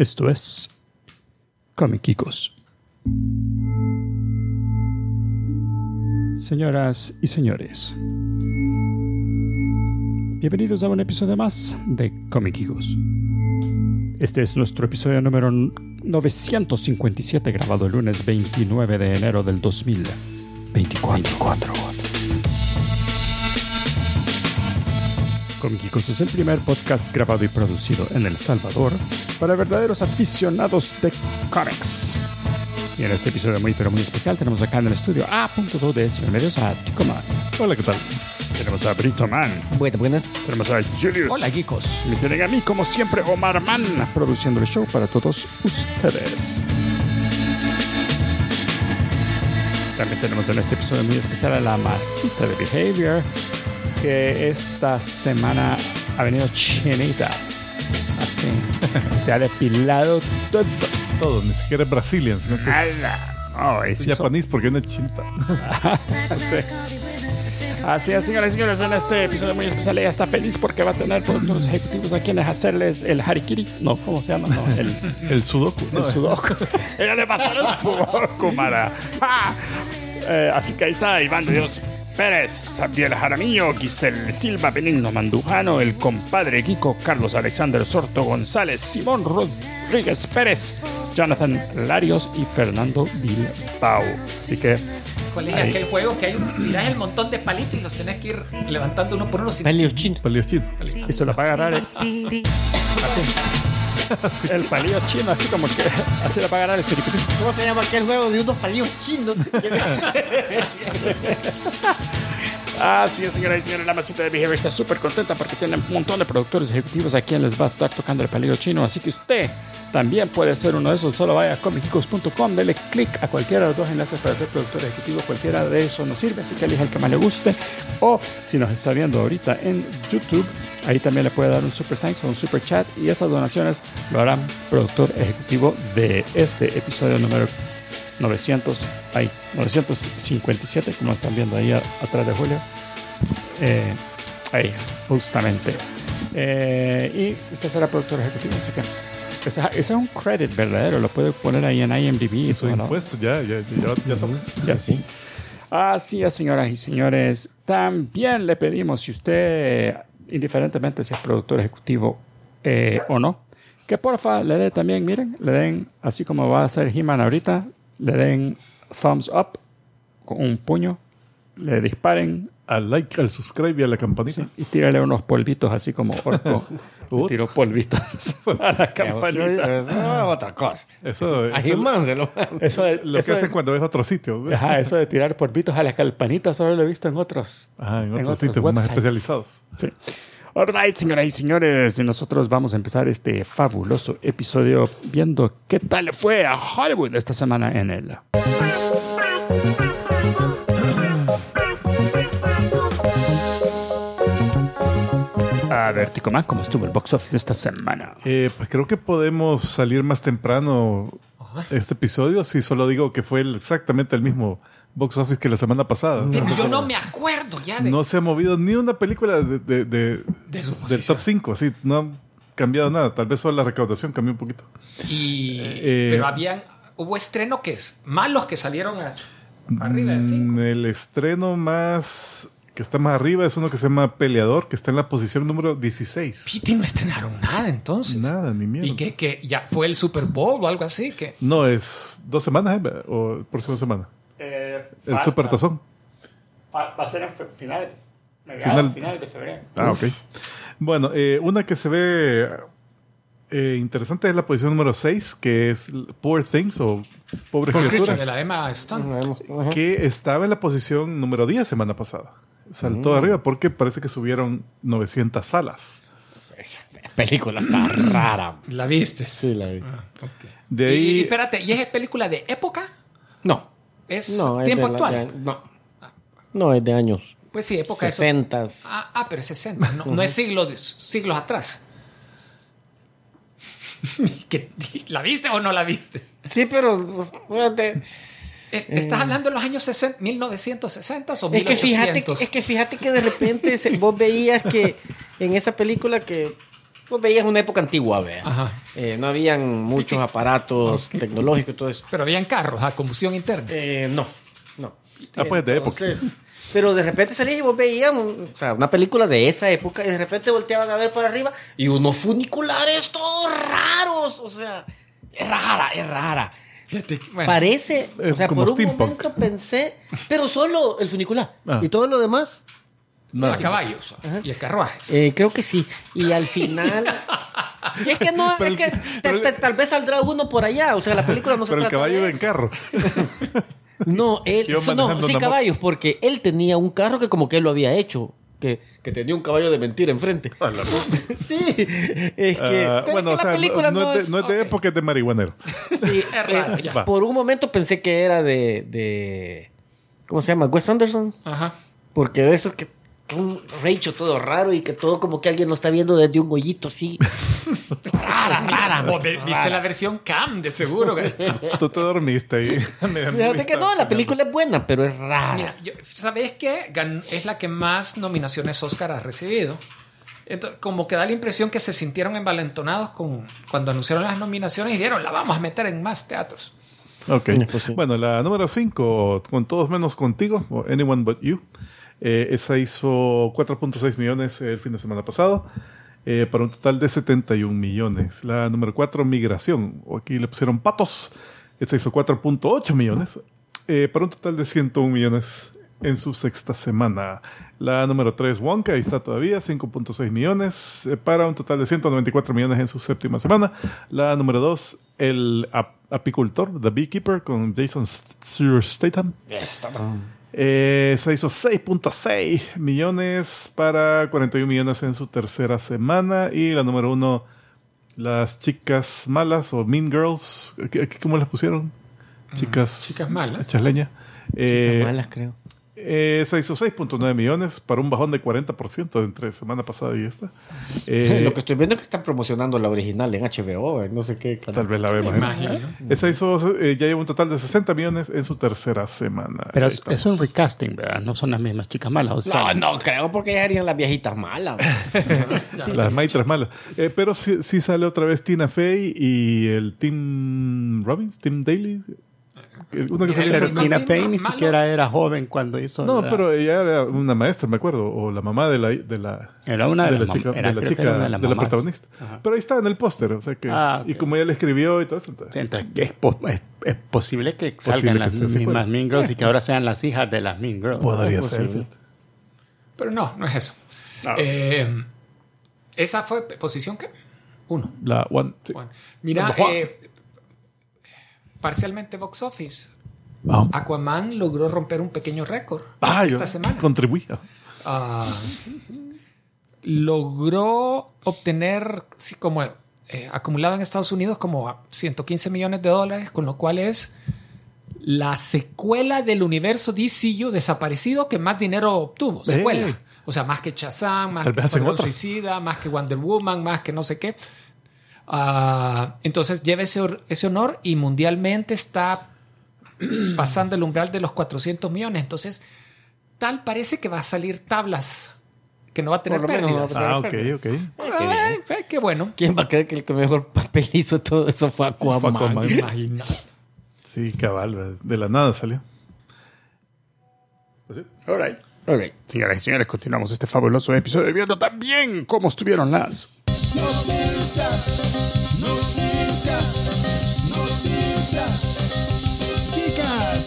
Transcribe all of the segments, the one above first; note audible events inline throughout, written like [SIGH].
Esto es Comiquicos. Señoras y señores, bienvenidos a un episodio más de Comiquicos. Este es nuestro episodio número 957 grabado el lunes 29 de enero del 2024. Comiquicos es el primer podcast grabado y producido en El Salvador para verdaderos aficionados de cómics. Y en este episodio muy pero muy especial tenemos acá en el estudio A.2DS. Bienvenidos a Ticoman. Hola, ¿qué tal? Tenemos a Brito Man. Bueno, buenas. Tenemos a Julius. Hola, geekos. Me tienen a mí, como siempre, Omar Man, produciendo el show para todos ustedes. También tenemos en este episodio muy especial a la masita de Behavior, que esta semana ha venido chinita. Así. [LAUGHS] Se ha depilado todo. Todo, ni siquiera es Brazilian, sino que Nada. Oh, es sí son- japonés porque es una chinta. [LAUGHS] Sí. Así es, señoras y señores, en este episodio muy especial ella está feliz porque va a tener productores ejecutivos a quienes hacerles el harikiri. No, ¿cómo se llama? No, el, [LAUGHS] El sudoku. el sudoku. Ella le el sudoku, Mara. ¡Ah! Eh, así que ahí está Iván de Dios Pérez, Abdiel Jaramillo, Giselle Silva, Benigno Mandujano, el compadre Kiko, Carlos Alexander Sorto González, Simón Rodríguez Pérez, Jonathan Larios y Fernando Bilbao. Así que ¿Cuál es Ahí. aquel juego que hay un, tirás el montón de palitos y los tenés que ir levantando uno por uno? sin- Palios chinos. Palios chinos. eso lo va a [LAUGHS] el, palillo chino, así como que así lo va a agarrar el firipiri. ¿Cómo se llama aquel juego de unos palios chinos? [LAUGHS] Así es, señoras y señores, la masita de Behavior está súper contenta porque tiene un montón de productores ejecutivos a quien les va a estar tocando el palillo chino. Así que usted también puede ser uno de esos. Solo vaya a comicicos.com, dele clic a cualquiera de los dos enlaces para ser productor ejecutivo. Cualquiera de esos nos sirve, así que elija el que más le guste. O si nos está viendo ahorita en YouTube, ahí también le puede dar un super thanks o un super chat. Y esas donaciones lo harán productor ejecutivo de este episodio número 900, ay, 957, como están viendo ahí a- atrás de Julio. Eh, ahí, justamente. Eh, y usted será productor ejecutivo, así que ese, es un credit verdadero, lo puede poner ahí en IMDb. todo, ¿no? impuesto, ya, ya, ya, ya. Ya sí. Así es, señoras y señores. También le pedimos, si usted, indiferentemente si es productor ejecutivo eh, o no, que porfa le dé también, miren, le den, así como va a hacer He-Man ahorita, le den thumbs up con un puño, le disparen Al like, al subscribe y a la campanita. y tírale unos polvitos así como orco. [LAUGHS] Tiró polvitos [LAUGHS] a la campanita. Eso es otra cosa. Eso, A eso Eso de, lo eso que de- hacen cuando ves otro sitio. ajá, eso de tirar polvitos a la campanita solo lo he visto en otros Ajá, en en otros otros sitios más especializados. Sí. Alright, señoras y señores, y nosotros vamos a empezar este fabuloso episodio viendo qué tal fue a Hollywood esta semana en él. A ver, Tico Man, ¿cómo estuvo el box office esta semana? Eh, pues creo que podemos salir más temprano este episodio si solo digo que fue exactamente el mismo box office que la semana pasada. Pero yo no me acuerdo ya de, No se ha movido ni una película de, de- de- de su del top 5, sí, no ha cambiado nada. Tal vez solo la recaudación cambió un poquito. Y, Eh, pero habían, hubo estreno que es malos que salieron a- arriba de Mm, 5. El estreno más que está más arriba es uno que se llama Peleador, que está en la posición número 16. Piti no estrenaron nada entonces. Nada, ni mierda. Y que, que ya fue el Super Bowl o algo así. que No, es dos semanas ¿eh? o próxima semana. El Super Tazón. Va a ser en finales, Final- finales de febrero. Ah, ok. Bueno, eh, una que se ve eh, interesante es la posición número 6, que es Poor Things o Pobres de Criaturas, la Emma Stone. que estaba en la posición número 10 semana pasada. Saltó arriba porque parece que subieron 900 salas. película está rara. ¿La viste? Sí, la vi. De Y, y ahí, espérate, ¿y es película de época? No. ¿Es No, tiempo actual? no. No, es de años Pues sí, época de esos- 60. Ah, ah, pero es 60, no, no es siglos, siglos atrás. [LAUGHS] ¿Qué- ¿La viste o no la viste? Sí, pero pues, fíjate, Eh, ¿Estás hablando de los años 60, 1960 o es que 1800? fíjate, es que fíjate que de repente vos veías que en esa película que vos veías una época antigua, vea. Ajá. Eh, no habían muchos aparatos tecnológicos y todo eso. Pero habían carros a combustión interna. Eh, no, no. Ah, pues, de época. Entonces, Pero de repente salías y vos veías o sea, una película de esa época y de repente volteaban a ver para arriba y unos funiculares todos raros. O sea, es rara, es rara. Fíjate bueno, Parece, Eh, o sea, como por un steampunk. momento pensé, pero solo el funicular. Ah. Y todo lo demás, a caballos y a carruajes. eh, creo que sí. Y al final. [LAUGHS] es que no, Pero es que el- te- pero- te- tal vez saldrá uno por allá. O sea, la película no se Pero el trata caballo de iba en carro. [LAUGHS] No, él, no, sí, caballos, porque él tenía un carro que como que él lo había hecho. Que, que tenía un caballo de mentira enfrente. [LAUGHS] sí, es que. Ah, pero bueno, es o que sea, la película no, no, es de, es. no es de ok. época, es de marihuanero. sí, Es raro, eh. Por un momento pensé que era de, de. ¿Cómo se llama? Wes Anderson. Ajá. Porque de eso que. Un recho todo raro y que todo como que alguien lo está viendo desde un hoyito así. rara, rara. Vos ve- viste rara. la versión cam, de seguro. güey. [LAUGHS] Tú te dormiste ahí. [LAUGHS] Fíjate que no, la película es buena, pero es rara. Mira, yo- ¿sabes qué? Gan- Es la que más nominaciones Oscar ha recibido. Entonces, como que da la impresión que se sintieron envalentonados con, cuando anunciaron las nominaciones y dieron, la vamos a meter en más teatros. Ok. Pues sí. Bueno, la número 5, con todos menos contigo, o Anyone But You. Eh, esa hizo 4.6 millones el fin de semana pasado, eh, para un total de 71 millones. La número 4, Migración, aquí le pusieron Patos. Esa hizo 4.8 millones, eh, para un total de 101 millones en su sexta semana. La número 3, Wonka, ahí está todavía, 5.6 millones, para un total de 194 millones en su séptima semana. La número 2, El ap- Apicultor, The Beekeeper, con Jason Statham. Eh, se hizo 6.6 millones para 41 millones en su tercera semana. Y la número 1, Las Chicas Malas o Mean Girls. ¿Qué- qué- ¿Cómo las pusieron? Chicas, Chicas Malas. Chasleña. Eh, Chicas malas, creo. Eh, se hizo 6.9 millones para un bajón de 40% entre semana pasada y esta. [LAUGHS] Eh, Lo que estoy viendo es que están promocionando la original en HBO, en no sé qué canal. Tal vez la vemos. Me ¿eh? imagino. Esa hizo, eh, ya lleva un total de 60 millones en su tercera semana. Pero es, es un recasting, ¿verdad? No son las mismas chicas malas. O sea, No, no creo porque ya harían las viejitas malas. [LAUGHS] Las maitras malas. Eh, pero sí, sí sale otra vez Tina Fey y el Tim Robbins, Tim Daly. Uno que Pero Tina no, Fey ni siquiera era joven cuando hizo. No, la- pero ella era una maestra, me acuerdo, o la mamá de la de la Era una de, de la las chica, era- de la, chica de una la, protagonista. Ajá. Pero ahí está en el póster, o sea que Ah, y como ella le escribió y todo eso. entonces- Sí, entonces, que es, po- es- es posible que salgan las mismas. Mean Girls y que ahora sean las hijas de las Mean Girls. Podría ser. Pero no, no es eso. Ah. Eh, ¿Esa fue posición qué? Uno. La one, sí. Bueno, mira, one. eh, parcialmente box office. Aquaman logró romper un pequeño récord Ah, esta semana. contribuí. Ah, logró obtener, sí, como eh, acumulado en Estados Unidos, como a 115 millones de dólares, con lo cual es la secuela del universo DCU desaparecido que más dinero obtuvo. Secuela. O sea, más que Shazam, más Tal que. Suicida, más que Wonder Woman, más que no sé qué. Ah, entonces lleva ese, honor y mundialmente está [CLEARS THROAT] pasando el umbral de los 400 millones. Entonces, tal parece que va a salir tablas, que no va a tener no Ah, ok, pérdidas. ok. qué bien. Ay, ay, qué bueno. ¿Quién va a creer que el que mejor papel [LAUGHS] hizo todo eso fue Aquaman? Aquaman. Imagina. Sí, cabal, de la nada salió. Pues sí. All right. Ok. Señoras y señores, continuamos este fabuloso episodio viendo también cómo estuvieron las. Noticias, noticias, noticias. Chicas.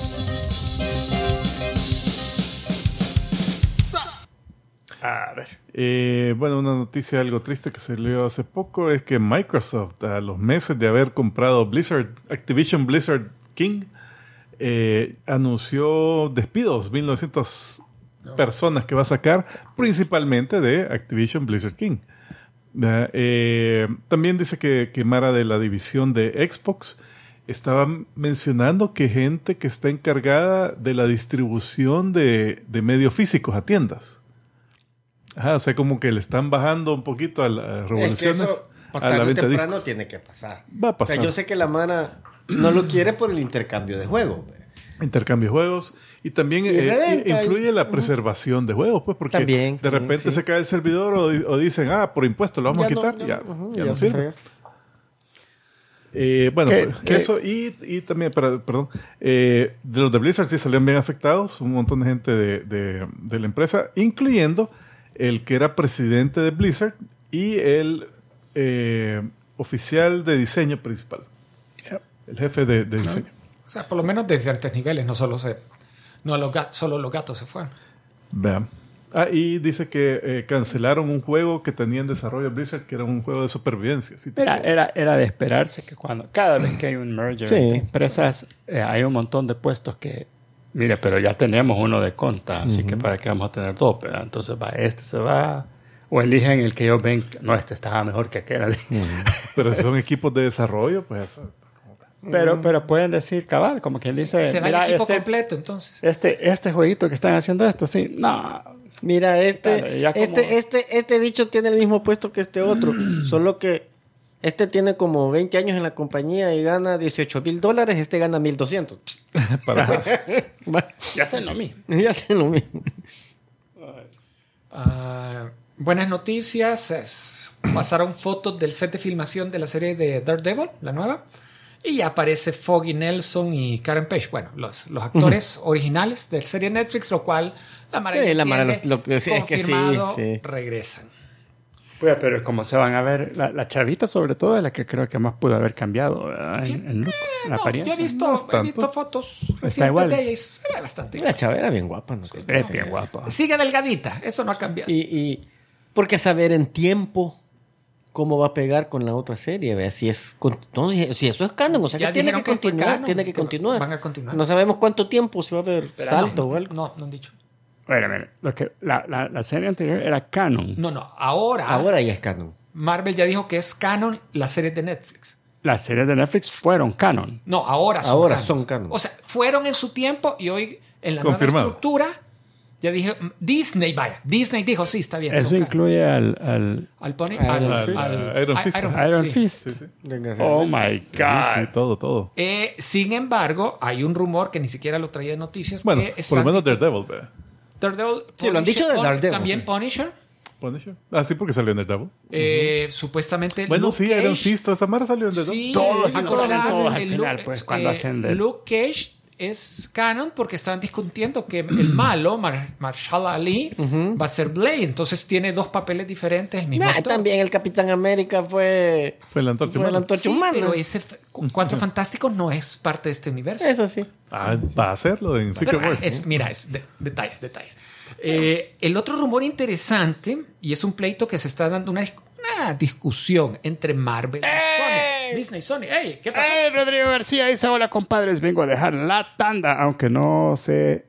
A ver. Eh, bueno, una noticia algo triste que se leyó hace poco es que Microsoft, a los meses de haber comprado Blizzard, Activision Blizzard King, eh, anunció despidos, 1900 personas que va a sacar, principalmente de Activision Blizzard King. Eh, también dice que, que Mara de la división de Xbox estaba mencionando que gente que está encargada de la distribución de, de medios físicos a tiendas. Ajá, o sea, como que le están bajando un poquito a las Es que revoluciones eso, a la o venta temprano discos. tiene que pasar. Va a O pasar. sea, yo sé que la Mara no lo quiere por el intercambio de juego. Intercambio de juegos y también eh, reventa, influye y- la preservación de juegos, pues porque También, de repente sí. se cae el servidor o, di- o dicen, ah, por impuesto lo vamos a no, quitar, ya ya, no, ujú, ya ya no se sirve. Eh, bueno, ¿Qué- pues, qué- eso y, y también, para- perdón, eh, de los de Blizzard sí salieron bien afectados, un montón de gente de, de- de la empresa, incluyendo el que era presidente de Blizzard y el eh, oficial de diseño principal, el jefe de, de diseño. Sea, por lo menos de diferentes niveles, no solo se, no los solo los gatos se fueron. Vean. Ah, y dice que eh, cancelaron un juego que tenía en desarrollo Blizzard, que era un juego de supervivencia. ¿sí? Era, era, era de esperarse que cuando cada vez que hay un merger Sí. entre empresas, eh, hay un montón de puestos que, mire, pero ya tenemos uno de conta, así que para qué vamos a tener dos, pero entonces va, este se va, o eligen el que ellos ven, que, no, este estaba mejor que aquel. así. Pero si son equipos de desarrollo, pues eso. Pero, pero pueden decir cabal, como quien dice, se va mira, el equipo este, completo, entonces. este, este jueguito que están haciendo esto, sí, no, Mira, este, Claro, ya como- este, este, este bicho tiene el mismo puesto que este otro, [CLEARS THROAT] solo que este tiene como 20 años en la compañía y gana 18 mil dólares, este gana 1200. [LAUGHS] Para, [LAUGHS] Va, ya hacen lo mismo. ya hacen lo mismo. Ah, buenas noticias. pasaron fotos del set de filmación de la serie de Daredevil, la nueva. Y ya aparece Foggy Nelson y Karen Page. Bueno, los, los actores originales de la serie Netflix, lo cual la Mara Sí, la Mara los- lo es que sí, sí. regresan. Pues, pero como se van a ver, la, la chavita sobre todo es la que creo que más pudo haber cambiado ¿verdad? en, en look, en No, yo apariencia. he visto, No he visto fotos Está igual. de ella y se ve bastante La igual. chava era bien guapa, ¿no? Es bien guapa. Sigue delgadita, eso no ha cambiado. Y, y porque saber en tiempo cómo va a pegar con la otra serie, vea si es no, si si eso es canon, o sea Ya que tiene que continuar, canon, tiene que que continuar. van a continuar. No sabemos cuánto tiempo si va a haber Pero salto no, o algo. No, no han dicho. Bueno, mire, lo que, la, la, la serie anterior era canon. No, no, ahora, Ahora ya es canon. Marvel ya dijo que es canon las series de Netflix. Las series de Netflix fueron canon. No, ahora son Ahora canon. son canon. O sea, fueron en su tiempo y hoy en la Confirmado. nueva estructura ya dije mm, Disney, vaya, Disney dijo sí, está bien. Eso incluye al, al al Pony, Iron al, Fist. al- Iron a- Fist. Iron sí. Fist. sí, sí. Oh my God. sí, todo, todo. Eh, sin embargo, hay un rumor que ni siquiera lo traía de noticias. Bueno, que por lo menos Daredevil, vea. Daredevil, Sí, lo han dicho de Daredevil. También Punisher. Punisher. Ah, sí, porque salió en Daredevil. eh, Supuestamente. Bueno, Luke sí, Cage, Iron Fist, esa mara salió en Daredevil. Sí, Todos, eh, acordate, todos al final, pues, cuando hacen de- Luke Cage es canon porque estaban discutiendo que el [CLEARS THROAT] malo, Mar Marshall Ali, va a ser Blade. Entonces tiene dos papeles diferentes, el mismo Nah, también el Capitán América fue, Fue la antorcha humana. Sí, pero ese Cuatro Fantásticos no es parte de este universo. Eso sí. Ah, va a hacerlo en Secret Pero, Wars. es- mira, es de- detalles, detalles. Eh, el otro rumor interesante, y es un pleito que se está dando una, una discusión entre Marvel y Sony. Disney y Sony. ¡Ey! ¿Qué pasó? Eh, Rodrigo García dice, hola compadres, vengo a dejar la tanda, aunque no sé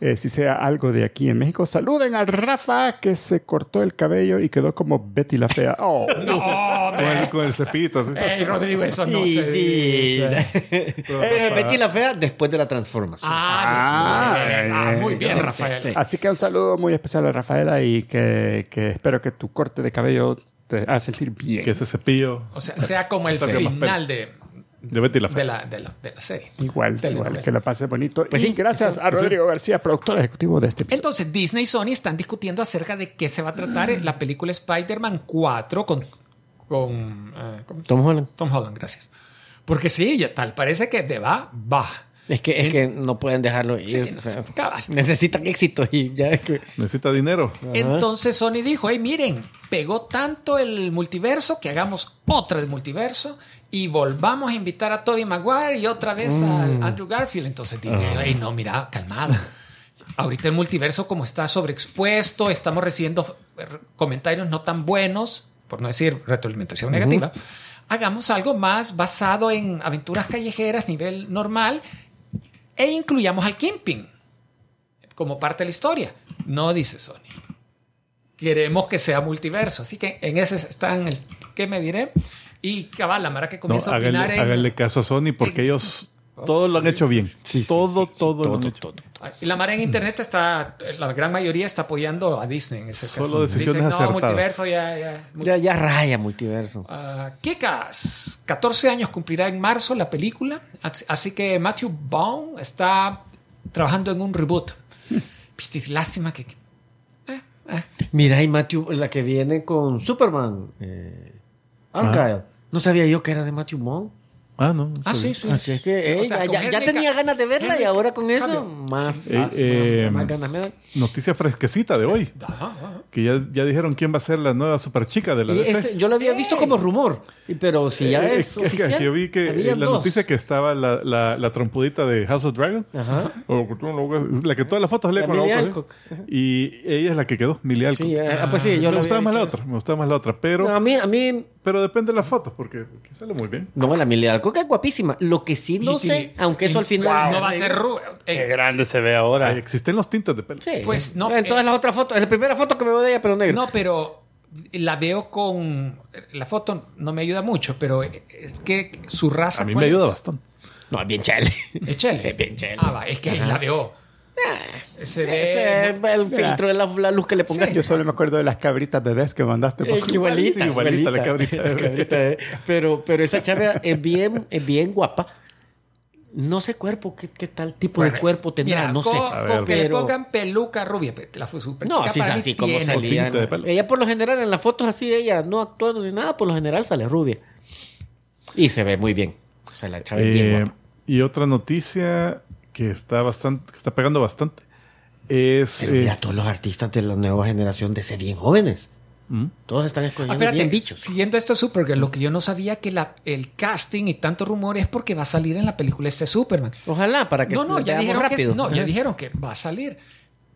eh, si sea algo de aquí en México. Saluden a Rafa que se cortó el cabello y quedó como Betty la Fea. Oh, [LAUGHS] No, Con el, con el cepito. así. ¡Ey, Rodrigo, eso no Y se sí. dice! [LAUGHS] Eh, Betty la Fea después de la transformación. Ah, Ah, bien. Ah, muy bien, sí, Rafael. sí, sí. Así que un saludo muy especial a Rafaela y que, que espero que tu corte de cabello te haga sentir bien. Que ese cepillo O sea, sea como el final de, de Betty la de, la, de, la, de la serie. Igual, Telenovela. igual, que la pase bonito. Pues y sí, gracias a Rodrigo García, productor ejecutivo de este episodio. Entonces, Disney y Sony están discutiendo acerca de qué se va a tratar en la película Spider-Man 4 con, con, eh, con Tom Holland. Tom Holland, gracias. Porque sí, ya tal, parece que de va, va. Es que, es que no pueden dejarlo ir. Sí, o sea, necesitan éxito y ya es que. Necesita dinero. Entonces Sony dijo, hey, miren, pegó tanto el multiverso que hagamos otra de multiverso y volvamos a invitar a Tobey Maguire y otra vez al Andrew Garfield. Entonces Disney, hey, no, mira, calmada. Ahorita el multiverso como está sobreexpuesto, estamos recibiendo comentarios no tan buenos, por no decir retroalimentación negativa. Hagamos algo más basado en aventuras callejeras, nivel normal, e incluyamos al Kingpin como parte de la historia. No dice Sony. Queremos que sea multiverso. Así que en ese están el qué me diré. Y cabal, la mara que No, comienza a háganle, opinar en- háganle caso a Sony porque ellos Todo lo han hecho bien. Sí, sí, todo, sí, sí, todo, lo han hecho. todo. Y la marea en internet está, la gran mayoría está apoyando a Disney en ese Solo caso. decisiones Dicen, no, acertadas". multiverso ya, ya. Ya, ya raya multiverso. Ah, Kikas, 14 años cumplirá en marzo la película, así- que Matthew Vaughn está trabajando en un reboot. Viste, lástima que... eh, eh. Mira, y Matthew, la que viene con Superman, eh, Argyle. No sabía yo que era de Matthew Vaughn. Ah, no. Ah, sí, sí. Así es que eh, O sea, ya, ya- tenía ganas de verla y Henry ahora con eso Cavill. más, Eh, más- eh, más ganas me dan. Noticia fresquecita de hoy. Ajá, ajá. Que ya, ya dijeron quién va a ser la nueva super chica de la DC. ese- yo lo había visto como rumor, pero si ya Eh, es que- que- oficial. que yo vi que eh, la dos. noticia que estaba la, la, la trompudita de House of Dragons. Ajá. O- la que todas las fotos La con la Millie boca. ¿eh? Y ella es la que quedó, Millie Alcock. Sí, ah, pues sí, yo me gustaba más la otra, me gustaba más la otra, pero, No, a mí, a mí, pero depende de las fotos, porque, sale muy bien. no, la Emilia Alcock es guapísima. Lo que sí no sé, aunque eso al final. No se va a ser rubio. Qué Eh, grande se ve ahora. Existen los tintes de pelo. Sí. Pues no, En todas eh, las otras fotos, es la primera foto que me veo de ella, pero negro. no, pero la veo con... La foto no me ayuda mucho, pero es que su raza... A mí ¿cuál me ayuda es? bastante. No, es bien chale. Es Chele. [LAUGHS] Es bien chele. Ah, va, es que ahí la veo. Se Ese, ve... el filtro de la, la luz que le pongas. Yo solo me acuerdo de las cabritas bebés que mandaste. por- Eh, igualita, [LAUGHS] Igualita la cabrita. [LAUGHS] La cabrita, eh. Pero, pero esa chava es bien, es bien guapa. No sé cuerpo, qué, qué tal tipo de cuerpo tendrá, Mira, no sé. Con ver. que le Pero- pongan peluca rubia. La fue súper No, así es para así como salía. de. Ella por lo general en las fotos así, ella no actuando ni nada, por lo general sale rubia. Y se ve muy bien. O sea, la chava es bien Eh, guapa. y otra noticia que está bastante, que está pegando bastante es Pero eh, mira, todos los artistas de la nueva generación de ser bien jóvenes. ¿Mm? Todos están Ah, escogiendo espérate, bien bichos. siguiendo esto de Supergirl, lo que yo no sabía que la, el casting y tanto rumor es porque va a salir en la película este Superman. Ojalá, para que No, no, ya dijeron, que, rápido. no, ya dijeron que va a salir.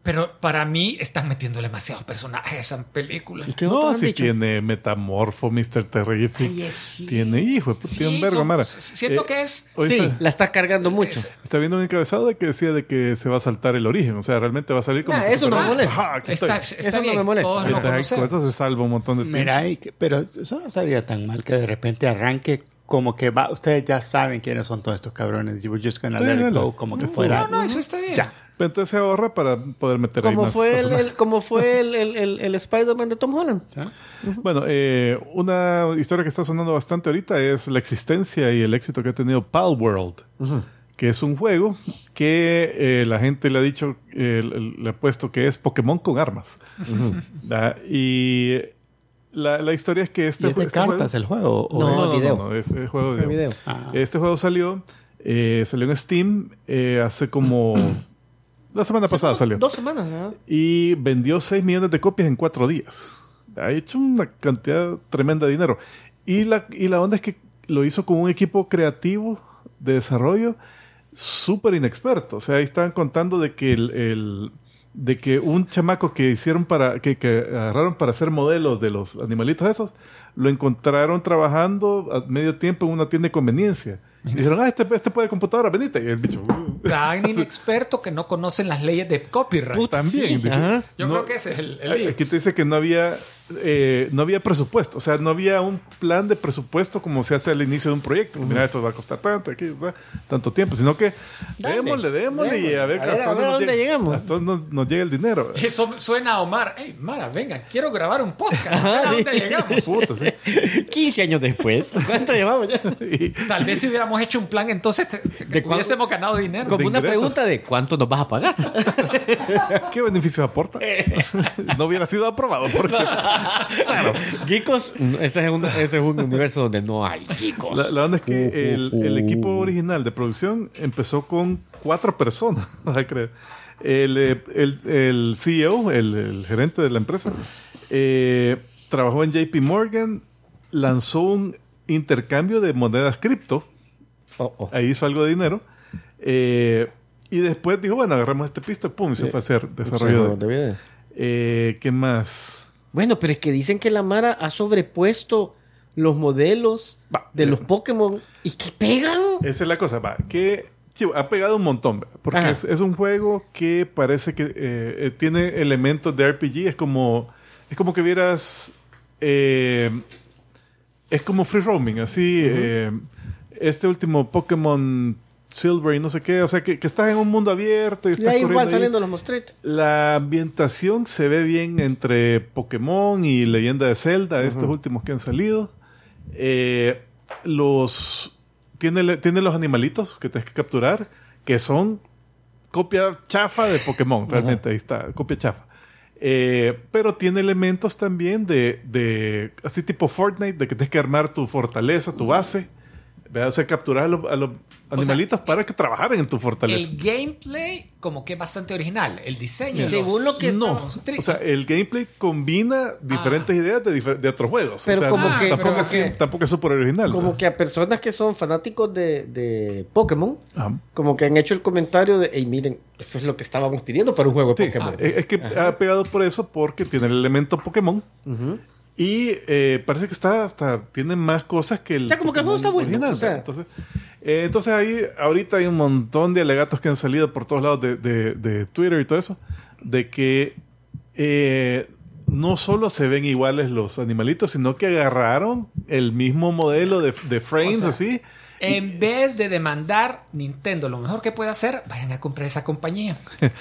Pero para mí están metiendo demasiados personajes a esa película. ¿Y qué no, si dicho? tiene Metamorfo, Mr. Terrific. Ay, sí. Tiene hijo, puta, Sí, tiene un vergo, Mara. siento Eh, que es... Sí, está, la estás cargando mucho. Es- está viendo un encabezado de que decía de que se va a saltar el origen. O sea, realmente va a salir como. Nah, eso no me molesta. Ajá, aquí Está, estoy. está Eso no me molesta. con eso se salva un montón de tiempo. Mira, y que- pero eso no sabía tan mal que de repente arranque como que va. Ustedes ya saben quiénes son todos estos cabrones. You were just gonna let it go, como que fuera. No, no, eso está bien. Ya. Pero entonces se ahorra para poder meter ahí Como más fue, el, como fue el, el, el- el Spider-Man de Tom Holland. Bueno, eh, una historia que está sonando bastante ahorita es la existencia y el éxito que ha tenido Pal World, que es un juego que eh, la gente le ha dicho, eh, le- ha puesto que es Pokémon con armas. Y la, la historia es que ¿Y este, es de este juego- cartas el juego? ¿O No, es- video. no, es el juego de video. Ah. Este juego salió, eh, salió en Steam eh, hace como... La semana pasada salió Dos semanas, ¿no? y vendió 6 millones de copias en 4 días. Ha hecho una cantidad tremenda de dinero. Y la, y la onda es que lo hizo con un equipo creativo de desarrollo súper inexperto. O sea, ahí estaban contando de que el, el- de que un chamaco que hicieron para que, que agarraron para hacer modelos de los animalitos esos lo encontraron trabajando a medio tiempo en una tienda de conveniencia. Y dijeron, ah, este, este puede computadora, venite. Y el bicho, "Uh". Tan [LAUGHS] inexperto que no conocen las leyes de copyright. también. dice, Ajá. Yo no- creo que ese es el, el. Aquí te dice que no había, eh, no había presupuesto, o sea, no había un plan de presupuesto como se hace al inicio de un proyecto. Mira, esto va a costar tanto, aquí, ¿verdad? tanto tiempo, sino que Dale, démosle, démosle y a ver, A ver, hasta a ver dónde llegamos. hasta dónde nos, nos llega el dinero. Eso suena a Omar. Hey, Mara, venga, quiero grabar un podcast. A ver a sí. dónde llegamos. Puta, sí. [LAUGHS] 15 años después. ¿Cuánto llevamos ya? [LAUGHS] Y- Tal vez si hubiéramos hecho un plan, entonces te- hubiésemos ganado dinero. Como una ingresos. pregunta de cuánto nos vas a pagar. [LAUGHS] ¿Qué beneficio aporta? no hubiera sido aprobado porque Geekos, ese es, un, ese es un universo donde no hay geekos. la, la onda es Uh, que el, el equipo original de producción empezó con cuatro personas, [LAUGHS] vas a creer. El, eh, el- el CEO, el, gerente de la empresa, eh, trabajó en JP Morgan, lanzó un intercambio de monedas cripto, Oh, oh. ahí hizo algo de dinero, eh, y después dijo, bueno, agarramos este pisto, pum, y se fue a hacer desarrollo. de- de- Eh, ¿Qué más? Bueno, pero es que dicen que la Mara ha sobrepuesto los modelos Va, de eh. los Pokémon y que pegan. Esa es la cosa, va. Que sí, ha pegado un montón, ¿verdad? porque es, es un juego que parece que eh, eh, tiene elementos de RPG. Es como, es como que vieras. eh, es como free roaming, así. eh, este último Pokémon Silver y no sé qué. O sea, que, que estás en un mundo abierto y ahí van ahí. saliendo los monstruitos. La ambientación se ve bien entre Pokémon y Leyenda de Zelda, estos últimos que han salido. Eh, los tiene, tiene los animalitos que tienes que capturar, que son copia chafa de Pokémon, realmente, ahí está, copia chafa. Eh, pero tiene elementos también de, de, así tipo Fortnite, de que tienes que armar tu fortaleza, tu base. ¿Verdad? O sea, capturar a los, a los animalitos para que trabajaran en tu fortaleza. El gameplay como que es bastante original. El diseño. Según lo que no, o sea, el gameplay combina diferentes ideas de, difer- de otros juegos. Pero O sea, como no- que- tampoco, como es, que- tampoco es súper original. Como ¿no? que a personas que son fanáticos de, de Pokémon, Ajá. como que han hecho el comentario de, hey, miren, eso es lo que estábamos pidiendo para un juego de Sí, Pokémon. eh, es que ha pegado por eso porque tiene el elemento Pokémon Ujú. Y eh, parece que está hasta tiene más cosas que el O sea, como que el juego está bueno, original, o sea. entonces eh, entonces ahí ahorita hay un montón de alegatos que han salido por todos lados de, de- de Twitter y todo eso de que eh, no solo se ven iguales los animalitos sino que agarraron el mismo modelo de, de frames O sea, así En vez de demandar Nintendo, lo mejor que puede hacer, vayan a comprar esa compañía.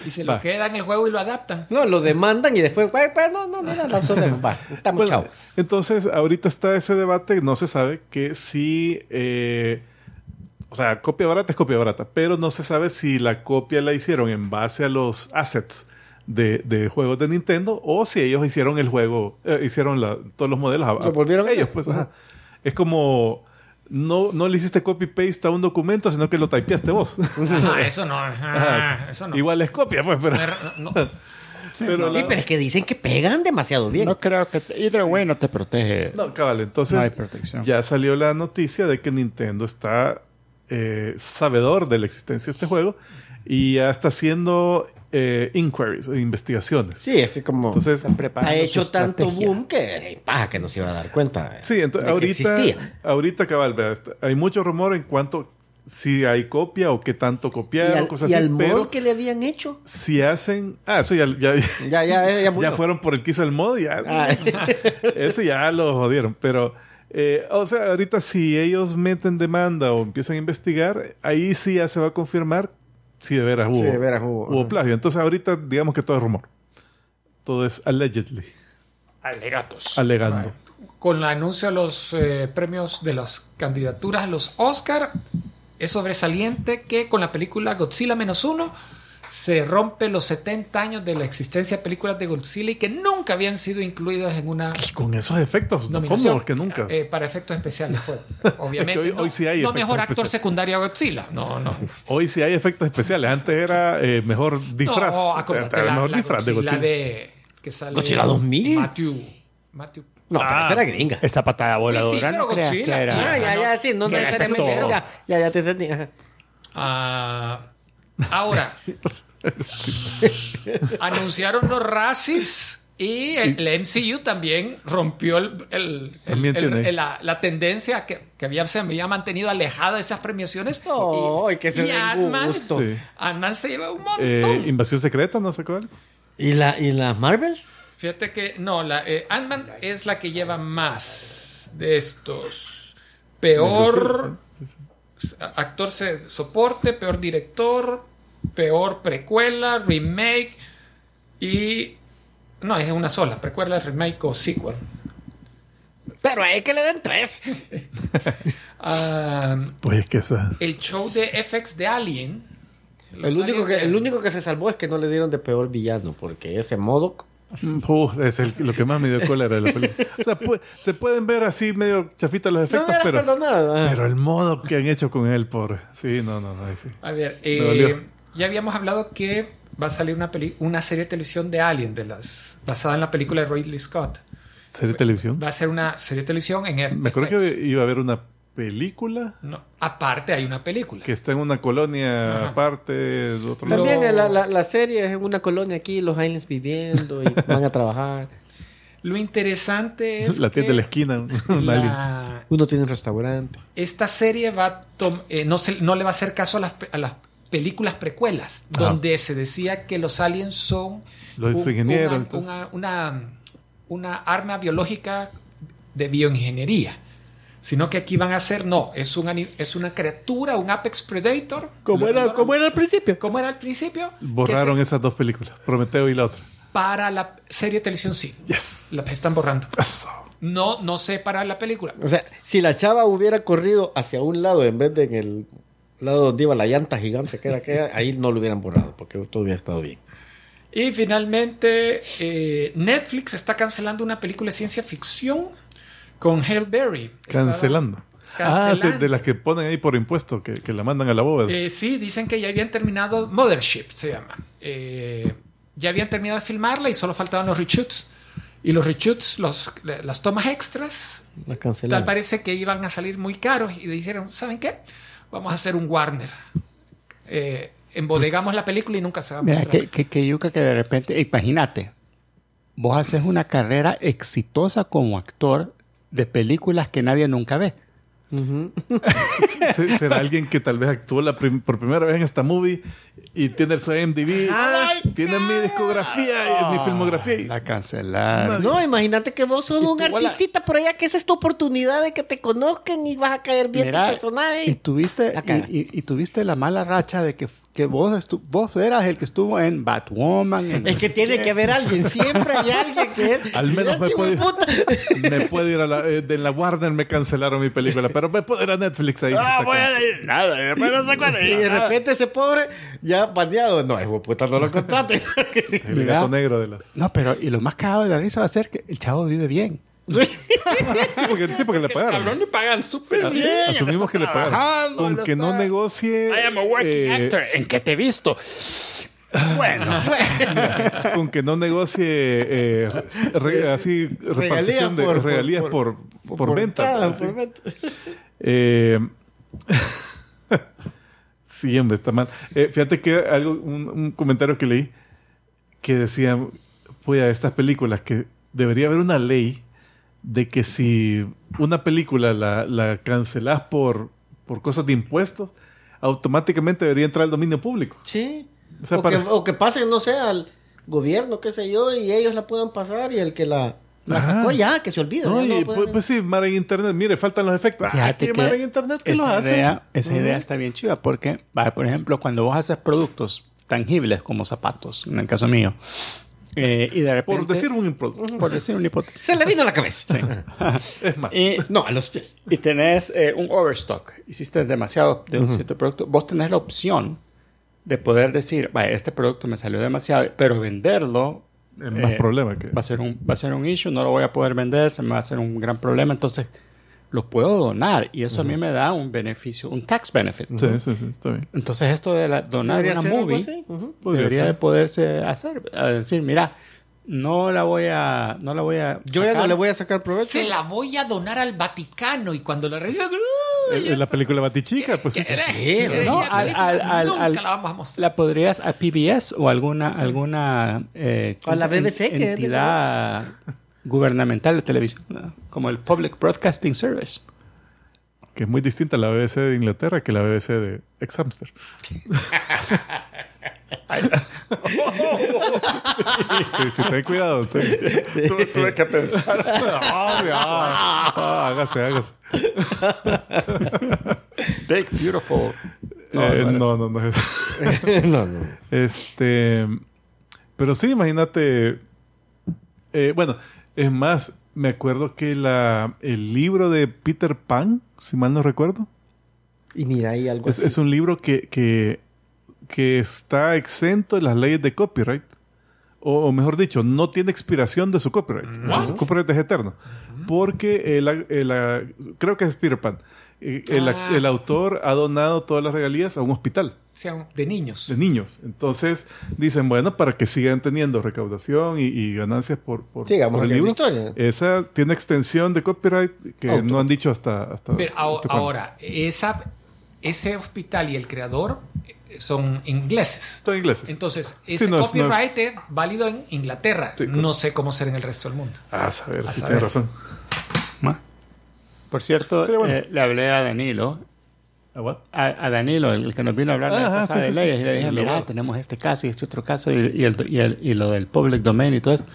Y se lo Va. quedan el juego y lo adaptan. No, lo demandan y después, "Güey, pues, no, no, mira, la zona, va, estamos Bueno, chao. entonces, ahorita está ese debate, no se sabe que si, eh, o sea, copia barata es copia barata, pero no se sabe si la copia la hicieron en base a los assets de, de juegos de Nintendo o si ellos hicieron el juego, eh, hicieron la- todos los modelos a, Lo volvieron a ellos. hacer. Pues, ajá. Es como... No, no le hiciste copy-paste a un documento, sino que lo typeaste vos. Ajá, eso no. [LAUGHS] ajá, Ajá, eso no. Igual es copia, pues, pero... No, [LAUGHS] pero Sí, la- pero es que dicen que pegan demasiado bien. No creo que... te- either way no te protege. No, cabal, entonces No hay protección. ya salió la noticia de que Nintendo está eh, sabedor de la existencia de este juego y ya está haciendo eh, inquiries, o investigaciones. Sí, es que como Entonces, ha hecho tanto estrategia. boom que eh, paja que no se iba a dar cuenta. sí, entonces ahorita, ahorita cabal, está- hay mucho rumor en cuanto si hay copia o qué tanto Y copiaron, al, cosas y así, al pero modo que le habían hecho. si hacen... Ah, eso ya, ya, Ya, ya, ya, ya [LAUGHS] fueron por el que hizo el mod, ya... Ah, [LAUGHS] Ese ya lo jodieron, pero... eh, o sea, ahorita si ellos meten demanda o empiezan a investigar, ahí sí ya se va a confirmar si de veras hubo, Sí, de veras hubo, hubo ajá. plagio. Entonces ahorita digamos que todo es rumor. Todo es allegedly, Alegatos. alegando. Con el anuncio de los eh, premios de las candidaturas a los Oscar, es sobresaliente que con la película Godzilla menos uno se rompe los 70 años de la existencia de películas de Godzilla y que nunca habían sido incluidas en una Y con esos efectos, ¿no? nominación. ¿cómo? Es que nunca. Eh, para efectos especiales fue. [LAUGHS] Obviamente. Es que hoy- no, hoy sí hay no mejor actor especiales. secundario a Godzilla. No, no. [LAUGHS] Hoy sí hay efectos especiales. Antes era eh, mejor disfraz. No, acuérdate Era la, mejor la disfraz de Godzilla Godzilla. de que sale Godzilla 2000. Matthew. Matthew. no, pero Ah. esa era gringa. Esa patada voladora pero no creas que Godzilla. era... Ah, ya, ya, sí, no necesariamente. Ya, ya, ya te entendí. Ah, ahora, [LAUGHS] anunciaron los Razzies y el, el MCU también rompió el, el- También el- el- tiene. el- la, la tendencia que, que había, se había mantenido alejada de esas premiaciones. No, y que se. Sí. Ant-Man se lleva un montón. Eh, Invasión secreta, no sé cuál. ¿Y, la, ¿Y las Marvels? Fíjate que no, la eh, Ant-Man es la que lleva más de estos. Peor actor se- soporte, peor director, peor precuela, remake y no es una sola, precuela, remake o sequel. Pero hay que le den tres. [LAUGHS] Ah, Pues es que esa. el show de FX de Alien. El único, que, el único que se salvó es que no le dieron de peor villano, porque ese Modoc. Uf, es el- lo que más me dio cólera de la película. O sea, pu- se pueden ver así medio chafitas los No efectos, era pero, perdonado. pero el modo que han hecho con él, pobre. Sí, no, no, no. sí. A ver, eh, ya habíamos hablado que va a salir una, peli- una serie de televisión de Alien, de las, basada en la película de Ridley Scott. ¿Serie de televisión? Va a ser una serie de televisión en FX. Me acuerdo que iba a haber una película No, aparte hay una película. que está en una colonia Ajá. aparte de otro lado. También la, la, la serie es en una colonia aquí, los aliens viviendo y van a trabajar. [LAUGHS] Lo interesante es La tienda que de la esquina. la- Uno tiene un restaurante. esta serie va eh, no, se- no le va a hacer caso a las, pe- a las películas precuelas, Ajá. donde se decía que los aliens son Los un- ingenieros, una, entonces. una- una- una arma biológica de bioingeniería. Sino que aquí van a hacer, no, es, un, es una criatura, un Apex Predator. Como era, como era al principio. Como era al principio. Borraron se- esas dos películas, Prometeo y la otra. Para la serie de televisión, sí. Yes. La están borrando. Eso. No, no sé para la película. O sea, si la chava hubiera corrido hacia un lado en vez de en el lado donde iba la llanta gigante que era aquella, [LAUGHS] ahí no lo hubieran borrado porque todo hubiera estado bien. Y finalmente, eh, Netflix está cancelando una película de ciencia ficción con Halle Berry. Estaba- Cancelando. Ah, de, Cancelando. de las que ponen ahí por impuesto, que, que la mandan a la bóveda. Eh, sí, dicen que ya habían terminado, Mothership se llama. Eh, ya habían terminado de filmarla y solo faltaban los reshoots. Y los reshoots, los, las tomas extras, La tal cancelaron. parece que iban a salir muy caros y dijeron, ¿saben qué? Vamos a hacer un Warner. Eh, embodegamos la película y nunca se va a Mira, mostrar. que, que, que yuca que de repente, imagínate, vos haces una carrera exitosa como actor de películas que nadie nunca ve. [LAUGHS] Se- Será alguien que tal vez actuó la por primera vez en esta movie y tiene su IMDb, tiene mi discografía y mi filmografía. y- La cancelaron. No, imagínate que vos sos un artista por allá, que esa es tu oportunidad de que te conozcan y vas a caer bien Mira, tu personaje. Y tuviste, y, y- y tuviste la mala racha de que, que vos, estu- vos eras el que estuvo en Batwoman. en- Es que tiene que haber alguien, siempre hay alguien que es. Al menos me puede, [LAUGHS] me puede ir a la... eh, de la Warner me cancelaron mi película, pero me puede ir a Netflix ahí. se saca. ir nada, después no sé cuándo. Y de repente ese pobre ya baneado. No, de puta, no lo contraten. [LAUGHS] El Mira. gato negro de las... No, pero y lo más cagado de la risa va a ser que el chavo vive bien. Sí, porque, sí, porque le pagaron. Cabrón, le pagan súper bien. Asumimos que le pagaron. Con que no negocie... I am a working eh, actor. ¿En qué te he visto? Bueno, [LAUGHS] con que no negocie eh, re- así repartición de regalías por, por, venta. entrada, por venta. Eh, [LAUGHS] sí, hombre, está mal. Eh, fíjate que algo, un, un comentario que leí que decía, pues a estas películas que debería haber una ley de que si una película la, la cancelás por, por cosas de impuestos, automáticamente debería entrar al dominio público. Sí. O sea, o, para- que, o que pasen, no sé, al gobierno, qué sé yo, y ellos la puedan pasar y el que la, la Ajá. sacó ya, que se olvide. No, pues, pues sí, Mara en internet, mire, faltan los efectos. Fíjate ¿qué que Mara en internet que lo esa hace? idea, esa idea está bien chida porque, por ejemplo, cuando vos haces productos tangibles como zapatos, en el caso mío, eh, y de repente... Por decir un impuesto. por decir una hipótesis. Se le vino a la cabeza. [LAUGHS] Es más. Y, No, a los pies. y tenés eh, un overstock, hiciste demasiado de un cierto producto, vos tenés la opción de poder decir, vaya, este producto me salió demasiado, pero venderlo Es más eh, problema que... va a ser un va a ser un issue, no lo voy a poder vender, se me va a hacer un gran problema, entonces lo puedo donar y eso a mí me da un beneficio, un tax benefit. Sí, sí, sí, está bien. Entonces esto de la- donar Debería una movie debería ser. de poderse hacer, a decir, mira, no la voy a no la voy a Yo ya no le voy a sacar provecho. Se la voy a donar al Vaticano y cuando la revisan... En en la película Batichica, pues sí. Sí, no, al- al- al- nunca al- la vamos a mostrar. la podrías a PBS o alguna alguna eh, A la ¿cómo se- BBC, que de- entidad gubernamental de televisión, ¿no? como el Public Broadcasting Service. Que es muy distinta la BBC de Inglaterra que la BBC de Ex Hamster. [LAUGHS] sí, sí, ten cuidado. ten- Tuve que pensar. Ah, ah, ah, hágase, hágase. Big, beautiful. Eh, No, No, no no, no, es eso. [LAUGHS] no, no. Este. Pero sí, imagínate. eh, bueno, es más, me acuerdo que la, el libro de Peter Pan, si mal no recuerdo, Y mira, hay algo es, así. es un libro que, que, que está exento de las leyes de copyright. O, o mejor dicho, no tiene expiración de su copyright. O sea, su copyright es eterno. Porque el, el- creo que es Peter Pan. Eh, El, Ah. el autor ha donado todas las regalías a un hospital O sea, de niños. de niños. Entonces dicen, bueno, para que sigan teniendo recaudación y, y ganancias por, por, Sigamos por el libro. historia. Esa tiene extensión de copyright que Auto. no han dicho hasta... hasta Pero cuándo. ahora, esa, ese hospital y el creador son ingleses. Son ingleses. Entonces, ese no no copyright es... válido en Inglaterra. Sí, no sé cómo será en el resto del mundo. Ah, a saber, A si tienes razón. Ma. Por cierto, bueno. eh, le hablé a Danilo, Ah, what? a, a Danilo, el que nos vino a hablar la Ajá, pasada sí, de sí, leyes, sí. y le dije, mira, tenemos este caso y este otro caso y, y el, y, el- y lo del public domain y todo eso.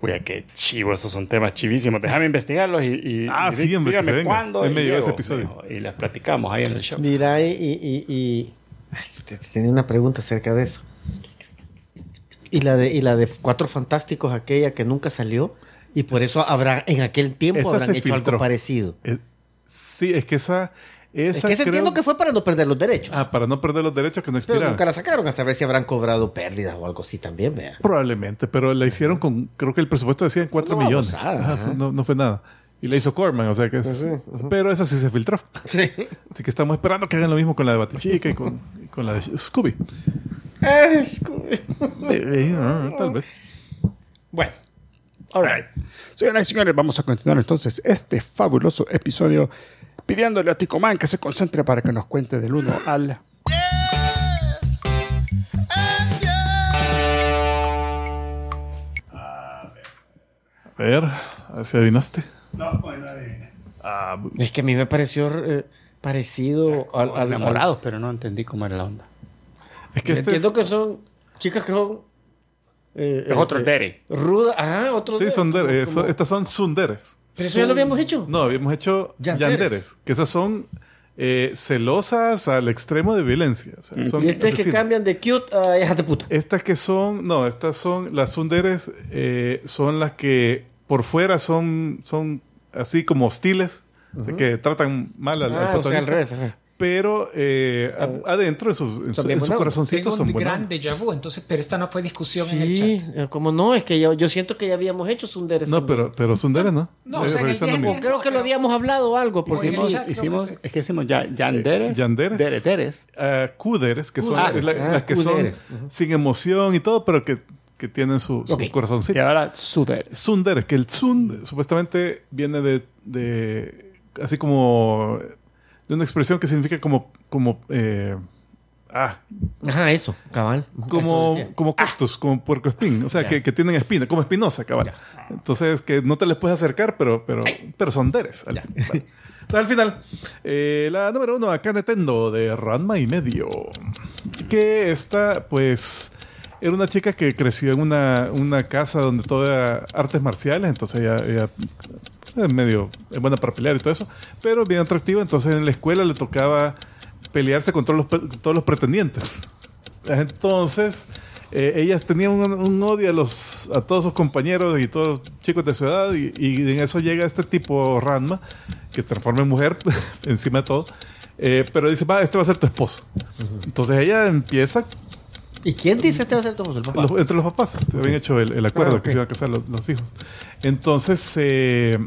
Oye, qué chivo, esos son temas chivísimos. Déjame investigarlos y, y Ah, y sí, hombre, dígame cuándo. Y ese episodio. Y les platicamos ahí en el show. Mira, y, y, tenía una pregunta acerca de eso. Y la de, y la de Cuatro Fantásticos, aquella que nunca salió, y por eso habrá, en aquel tiempo Esa habrán hecho filtró. algo parecido. Eh, sí, es que esa. Es esa que se creo- entiendo que fue para no perder los derechos. Ah, para no perder los derechos que no pero expiraran. nunca la sacaron hasta ver si habrán cobrado pérdidas o algo así también, vea. Probablemente, pero la hicieron con. Creo que el presupuesto decía 4 Una millones. Ajá, fue- no, no fue nada. Y la hizo Corman, o sea que es. Pues sí. Pero esa sí se filtró. Sí. Así que estamos esperando que hagan lo mismo con la de Batichica y con, y con la de Scooby. Como- Eh, eh, ah, tal vez. Bueno, Alright. Señoras y señores, vamos a continuar entonces este fabuloso episodio pidiéndole a Ticomán que se concentre para que nos cuente del 1 al... A ver, a ver si adivinaste. No, pues nadie. Ah, es que a mí me pareció eh, parecido al, al- al- enamorados, pero no entendí cómo era la onda. es que este Entiendo es- que son chicas que son. eh, Es otro eh, Dere. Ruda. Ah, otro Sí, Dere, son eh, estas son sunderes. Pero eso ya lo habíamos hecho. No, habíamos hecho Yanderes. yanderes, que esas son eh, celosas al extremo de violencia. O sea, son y este es que cambian de cute a hijas de puta. Estas que son, no, estas son, las sunderes eh, son las que por fuera son, son así como hostiles, o sea, que tratan mal al, al Ah, o sea, al protagonista. revés. ajá. Pero eh, a- adentro de su, en su, en su buenos. corazoncito Tengo son un buenos. gran déjà vu, entonces, pero esta no fue discusión en el Sí, chat. eh, como no, es que yo, yo siento que ya habíamos hecho Sunderes. No, también. pero, pero sunderes, ¿no? No, o Eh, sea, en el día- mi- O creo que lo habíamos hablado o algo, porque Hicimos, sí. sí. hicimos- es que decimos ya, yanderes. yanderes. Dereteres. Ah, cuderes, que son Cuderes, la- ah, las que son sin emoción y todo, pero que, que tienen su, su Ok. Y corazoncito. ahora suderes. Sunderes, que el Sund supuestamente viene de, de así como de una expresión que significa como como eh, ah, Ajá, eso, cabal. Como, como cactus, como puercoespín, o sea, que, que tienen espina, como espinosa, cabal. Entonces, que no te les puedes acercar, pero, pero, pero son deres. Al. Al final, eh, la número uno, acá Nintendo, de Ranma y medio. Que esta, pues, era una chica que creció en una, una casa donde todo era artes marciales, entonces ella, ella es medio es buena para pelear y todo eso, pero bien atractiva, entonces en la escuela le tocaba pelearse con todos los, todos los pretendientes. Entonces, eh, ellas tenían un, un odio a, los, a todos sus compañeros y todos los chicos de su edad, y, y en eso llega este tipo Ranma, que se transforma en mujer [LAUGHS] encima de todo, eh, pero dice, va, este va a ser tu esposo. Entonces ella empieza ¿Y quién dice este va a ser tu papá. los- entre los papás. Se habían hecho el, el acuerdo Ah, que se iban a casar los, los hijos. Entonces, eh,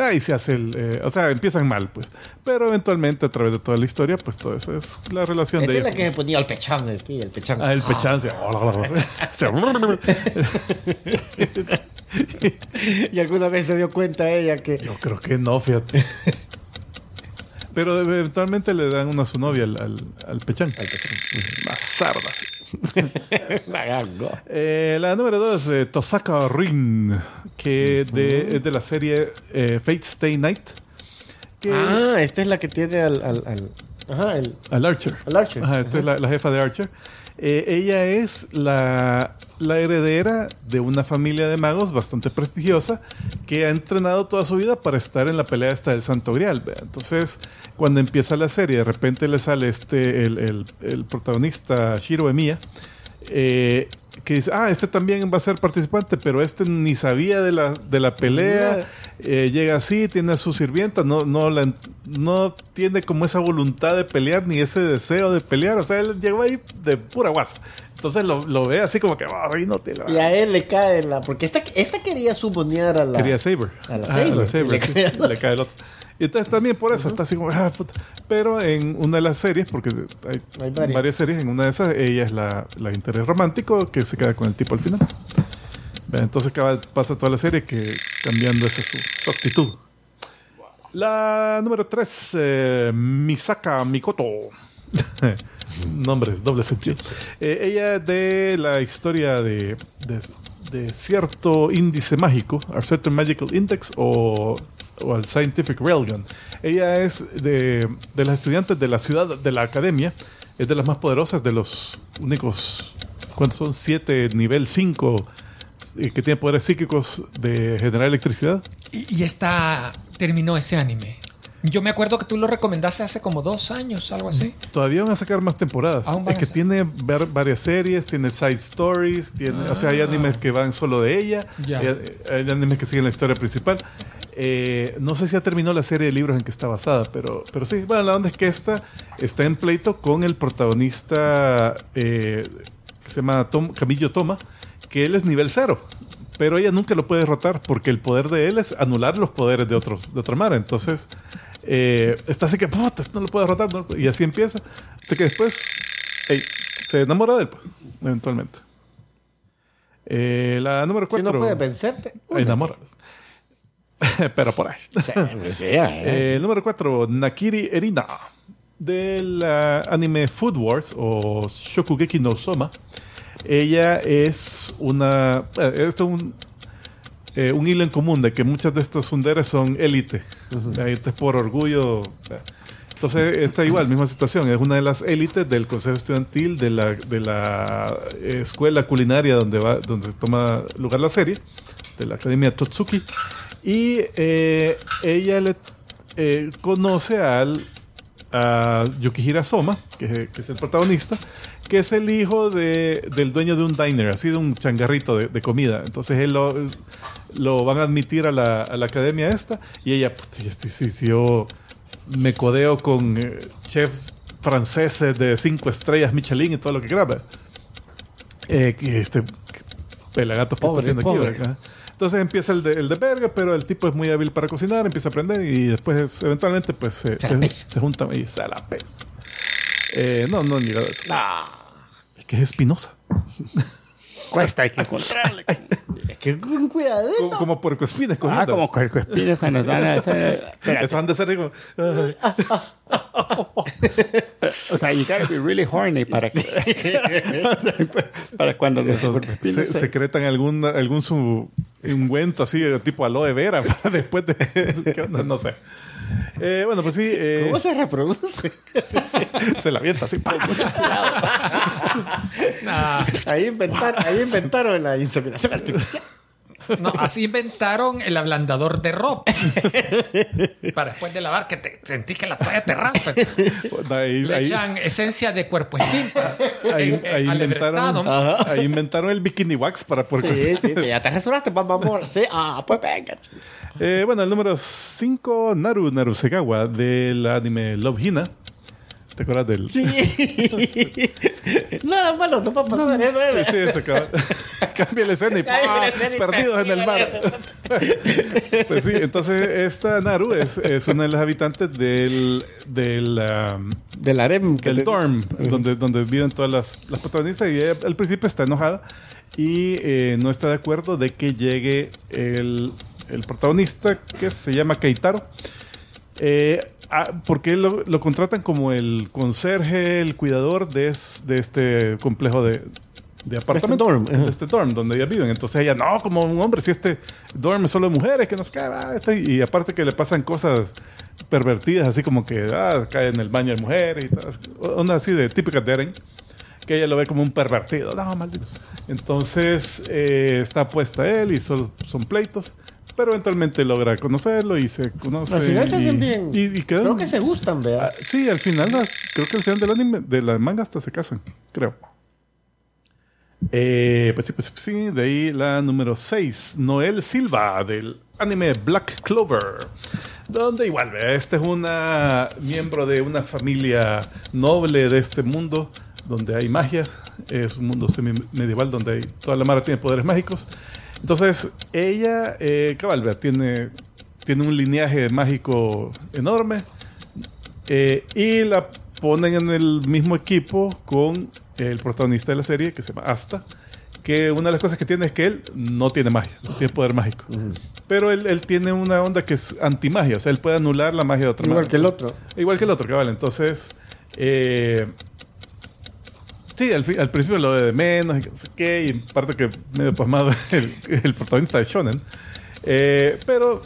ahí se hace el. eh, o sea, empiezan mal, pues. Pero eventualmente, a través de toda la historia, pues todo eso es la relación Esta de es ella. la que se ponía el pechán el pechán. Ah, el pechán. se- [LAUGHS] Y alguna vez se dio cuenta ella que. Yo creo que no, fíjate. [LAUGHS] Pero eventualmente le dan una a su novia al, al, al pechán. Más sardas. Eh, la número dos, eh, Tosaka Rin, que de- es de la serie eh, Fate Stay Night. Que, Ah, esta es la que tiene al. al, al- ajá, el. al Archer. Al Archer. Ajá, esta es la, la jefa de Archer. Eh, ella es la, heredera de una familia de magos bastante prestigiosa que ha entrenado toda su vida para estar en la pelea esta del Santo Grial. Entonces, cuando empieza la serie, de repente le sale este el, el- el protagonista Shiro Emiya, eh, que dice, ah, este también va a ser participante, pero este ni sabía de la, de la pelea, eh, llega así, tiene a su sirvienta, no, no, la, no tiene como esa voluntad de pelear ni ese deseo de pelear, o sea, él llegó ahí de pura guasa. Entonces lo, lo ve así como que, "Ay, no te la... Y a él le cae la. Porque esta, esta quería subonear a la. Quería Saber. A la Ah, Saber. Saber, le cae el otro. le cae el otro. Y entonces también por eso está así como, ah, puta. Pero en una de las series, porque hay, Hay varias. varias. series, en una de esas ella es la, la interés romántico que se queda con el tipo al final. Entonces pasa toda la serie que cambiando esa su, su actitud. La número 3, Misaka Mikoto. [LAUGHS] Nombres, doble sentido. Eh, ella de la historia de, de, de cierto índice mágico, a certain magical index o, o al scientific railgun. Ella es de, de las estudiantes de la ciudad, de la academia, es de las más poderosas de los únicos, ¿cuántos son? Siete, nivel 5 eh, que tiene poderes psíquicos de generar electricidad. Y, y esta terminó ese anime. Yo me acuerdo que tú lo recomendaste hace como dos años, algo así. Todavía van a sacar más temporadas. Aún Es que tiene var- varias series, tiene side stories, tiene, o sea, hay animes que van solo de ella, Ya. hay, hay animes que siguen la historia principal. Eh, no sé si ya terminó la serie de libros en que está basada, pero, pero sí, bueno, la onda es que esta está en pleito con el protagonista eh, que se llama Tom- Camillo Toma, que él es nivel cero. Pero ella nunca lo puede derrotar porque el poder de él es anular los poderes de otros de otra manera. Entonces, eh, está así que, puta, no lo puedo derrotar. no Y así empieza. Hasta que después ey, se enamora de él, pues, eventualmente. Eh, la número Si cuatro. no puede vencerte. Enamóralos. [LAUGHS] Pero por ahí. [LAUGHS] Eh, el número 4, Nakiri Erina, del ah, anime Food Wars o Shokugeki no Soma. Ella es una. eh, esto es un, eh, un hilo en común de que muchas de estas sunderes son élite. Élite por orgullo. eh. Entonces, está igual, misma situación. Es una de las élites del consejo estudiantil de la, de la eh, escuela culinaria donde, va, donde toma lugar la serie, de la Academia Totsuki. Y eh, ella le eh, conoce al, a Yukihira Soma, que, que es el protagonista, que es el hijo de, del dueño de un diner, así de un changarrito de, de comida. Entonces él lo, lo van a admitir a la, a la academia esta y ella, este, sí, sí, yo me codeo con eh, chef franceses de cinco estrellas Michelin y todo lo que graba. Eh, este que pelagatos que está haciendo pobre. aquí. ¿verdad? Entonces empieza el de, el de verga, pero el tipo es muy hábil para cocinar, empieza a aprender y después eventualmente pues se, Se se, se juntan y se la pesa. Eh, no, no he llegado a eso. Es que es espinosa. Cuesta, hay que encontrarle. Es que con cuidadito. Como, como puercoespines Ah, como cuercoespines [LAUGHS] cuando van a hacer... Espérate. Eso han de ser como... O sea, you gotta be really horny para que... o sea, para cuando los se, secretan algún, algún su ungüento así, tipo aloe vera, para [LAUGHS] después de... ¿Qué onda? No sé. Eh, bueno, pues sí, eh, ¿Cómo se reproduce? [LAUGHS] se la avienta así. ¡pam! Ah, [LAUGHS] Ahí inventaron, ahí inventaron la inseminación artificial. No, así inventaron el ablandador de ropa. Para después de lavar, que te sentís que la toalla te raspa. Ahí, Le ahí- echan esencia de cuerpo espín ahí- ahí inventaron, ahí [LAUGHS] inventaron el bikini wax para por Sí, sí, ya te [LAUGHS] rasuraste, vamos, amor. Sí, ah, pues venga. Eh, bueno, el número 5, Naru Narusegawa, del anime Love Hina. ¿Te acuerdas del...? Sí. Nada malo, no va a pasar eso. Sí, ¿eh? sí, eso [LAUGHS] Cambia la escena y ¡pah! escena y perdidos en el mar. [LAUGHS] Pues sí, entonces esta Naru es, es una de las habitantes del, del, um, Del harem. del te- dorm, donde, donde viven todas las, las protagonistas. Y ella al principio está enojada y eh, no está de acuerdo de que llegue el, el protagonista que se llama Keitaro. Eh, ah, porque lo, lo contratan como el conserje, el cuidador de, es- de este complejo de, de apartamentos. dorm, ajá. de este dorm donde ellas viven. Entonces ella, no, como un hombre, si este dorm es solo de mujeres, que nos cae. ah, este", y aparte que le pasan cosas pervertidas, así como que ah, cae en el baño de mujeres y todo. Onda así de típicas de Eren. Que ella lo ve como un pervertido. No, maldito. Entonces eh, está puesta él y son pleitos. Pero eventualmente logra conocerlo y se conoce. Al final se hacen bien. Y, y quedan- Creo que se gustan, Ah, vea. sí, al final, las- creo que al final del anime, de la manga hasta se casan, creo. Eh, pues sí, pues sí, de ahí la número 6, Noel Silva, del anime Black Clover. Donde igual, vea, este es una miembro de una familia noble de este mundo, donde hay magia. Es un mundo semi-medieval donde hay, toda la mara tiene poderes mágicos. Entonces, ella, eh, tiene, tiene un lineaje mágico enorme. Eh, y la ponen en el mismo equipo con el protagonista de la serie, que se llama Asta. Que una de las cosas que tiene es que él no tiene magia, no tiene poder mágico. Pero él, él tiene una onda que es antimagia, o sea, él puede anular la magia de otra Igual manera. que el otro. Igual que el otro, cabal. Entonces, eh, sí, al, al principio lo ve de menos y no sé qué, y parte que medio pasmado [LAUGHS] el, el protagonista de Shonen. Eh, pero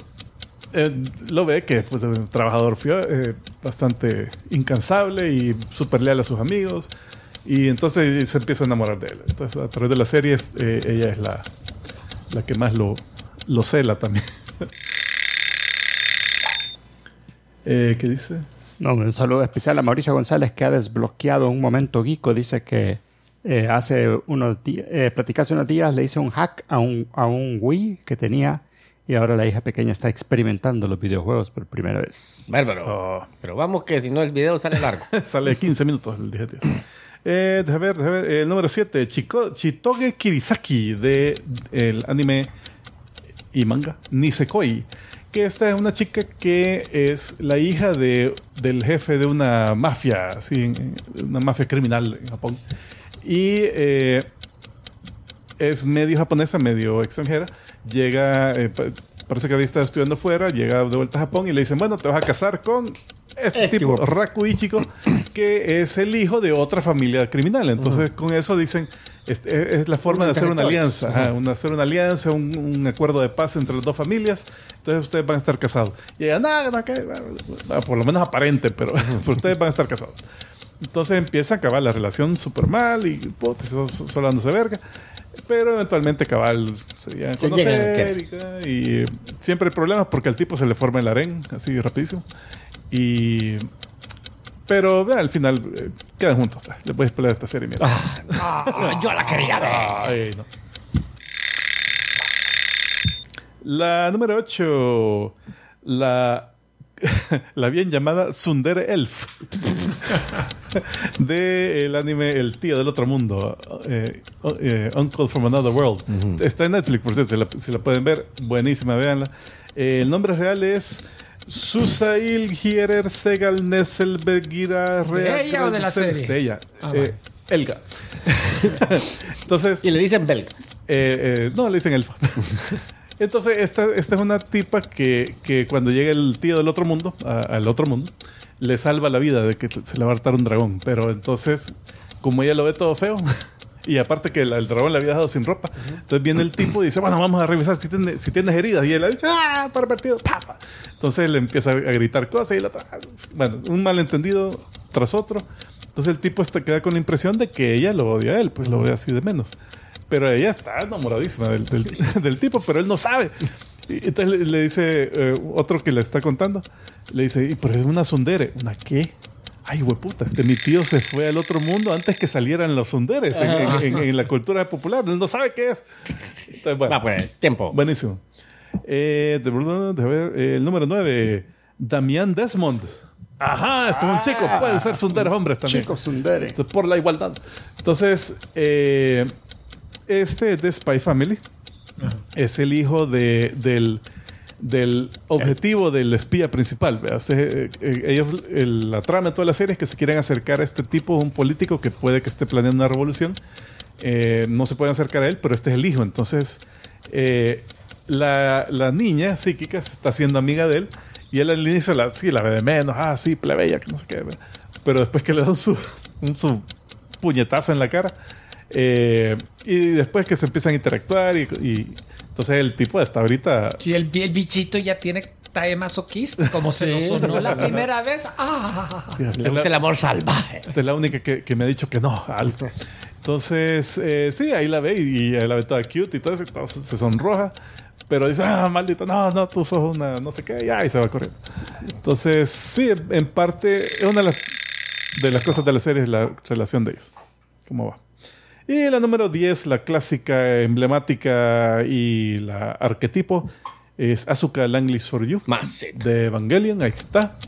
eh, lo ve que pues, es un trabajador eh, bastante incansable y súper leal a sus amigos. Y entonces se empieza a enamorar de él. Entonces, a través de las series, eh, ella es la, la que más lo, lo cela también. [LAUGHS] eh, ¿Qué dice? No, un saludo especial a Mauricio González que ha desbloqueado un momento Geeko. Dice que eh, hace unos días, eh, hace unos días, le hice un hack a un, a un Wii que tenía y ahora la hija pequeña está experimentando los videojuegos por primera vez. Bárbaro. So, Pero vamos que si no el video sale largo. [LAUGHS] sale 15 minutos el dije, tío. Eh, déjame ver, déjame ver. El número 7, Chitoge Kirisaki, de el anime y manga Nisekoi. Que esta es una chica que es la hija de, del jefe de una mafia, así, una mafia criminal en Japón. Y eh, es medio japonesa, medio extranjera. Llega, eh, pa- parece que había estado estudiando fuera, llega de vuelta a Japón y le dicen, bueno, te vas a casar con este, Este tipo. Raku Ichiko, que es el hijo de otra familia criminal. Entonces, con eso dicen, es, es- es la forma de hacer una alianza, ajá, una, hacer una alianza, un, un acuerdo de paz entre las dos familias. Entonces, ustedes van a estar casados. Y ella, nada, que- bueno, por lo menos aparente, [LAUGHS] pero, ustedes van a estar casados. Entonces empieza a acabar la relación súper mal y puta, so- so- solo dándose verga. Pero eventualmente cabal se llegan a Se llegan a conocer y, y, siempre hay problemas porque al tipo se le forma el harén así rapidísimo. Y pero vea, al final eh, quedan juntos. Le puedes pelear esta serie, mira. Ah, yo la quería ver. Ay, no. La número 8. La, [LAUGHS] la bien llamada Sundere Elf. [LAUGHS] de el anime El tío del otro mundo. eh, eh, Uncle from Another World. Está en Netflix, por cierto. Si la, si la pueden ver, buenísima, véanla. El nombre real es. Susail Hierer Segal Nesselbergira ¿De ella o de la serie? De ella. Ah, Eh. Elga. [LAUGHS] Entonces, Y le dicen belga. eh, eh, no, le dicen elfa. [LAUGHS] Entonces, esta, esta es una tipa que, que cuando llega el tío del otro mundo, a- al otro mundo, le salva la vida de que se le va a hartar un dragón. Pero entonces, como ella lo ve todo feo, [LAUGHS] y aparte que la- el dragón le había dejado sin ropa, entonces viene el tipo y dice, bueno, vamos a revisar si, tiene- si tienes heridas. Y él dice, ah, pervertido, pa, pa". Entonces le empieza a gritar cosas y la otra, bueno, un malentendido tras otro. Entonces el tipo está, queda con la impresión de que ella lo odia a él, pues lo ve así de menos. Pero ella está enamoradísima del, del- [LAUGHS] del tipo, pero él no sabe. Y entonces le, le dice eh, otro que le está contando, le dice, "Y, pero es una sondere. ¿Una qué? Ay, hueputa, este mi tío se fue al otro mundo antes que salieran los sonderes en, en- en- en la cultura popular. Él no sabe qué es. Entonces, bueno, Va, pues, tiempo. buenísimo. Eh, de, de ver, eh, el número 9, Damián Desmond. Ajá, este es un chico, pueden ser sonderes hombres también. Chicos, Sundere. Entonces, por la igualdad. Entonces, eh, este es de Spy Family. Es el hijo de, del, del objetivo del espía principal. O sea, eh, eh, ellos, el- la trama de toda la serie es que se quieren acercar a este tipo, un político que puede que esté planeando una revolución. Eh, no se pueden acercar a él, pero este es el hijo. Entonces, eh, la, la niña psíquica se está haciendo amiga de él. Y él al inicio la, sí, la ve de menos. Ah, sí, plebeya, que no sé qué. Pero después que le dan su, un, su puñetazo en la cara. eh, y después que se empiezan a interactuar. Y, y entonces el tipo hasta ahorita. Si el, el bichito ya tiene talle masoquista, como se nos sonó la primera vez. ¡Ah! esta Le gusta el amor salvaje. esta es la única que, que me ha dicho que no. algo. Entonces, eh, sí, ahí la ve y, y la ve toda cute y todo eso. y todo se sonroja. Pero dice, ah, maldito, no, no, tú sos una no sé qué. Y ahí se va corriendo. Entonces, sí, en- en parte, es una de las, de las cosas de la serie es la relación de ellos. ¿Cómo va? Y la número 10, la clásica, emblemática y la arquetipo, es Asuka Langley for You Más. de Evangelion, ahí está.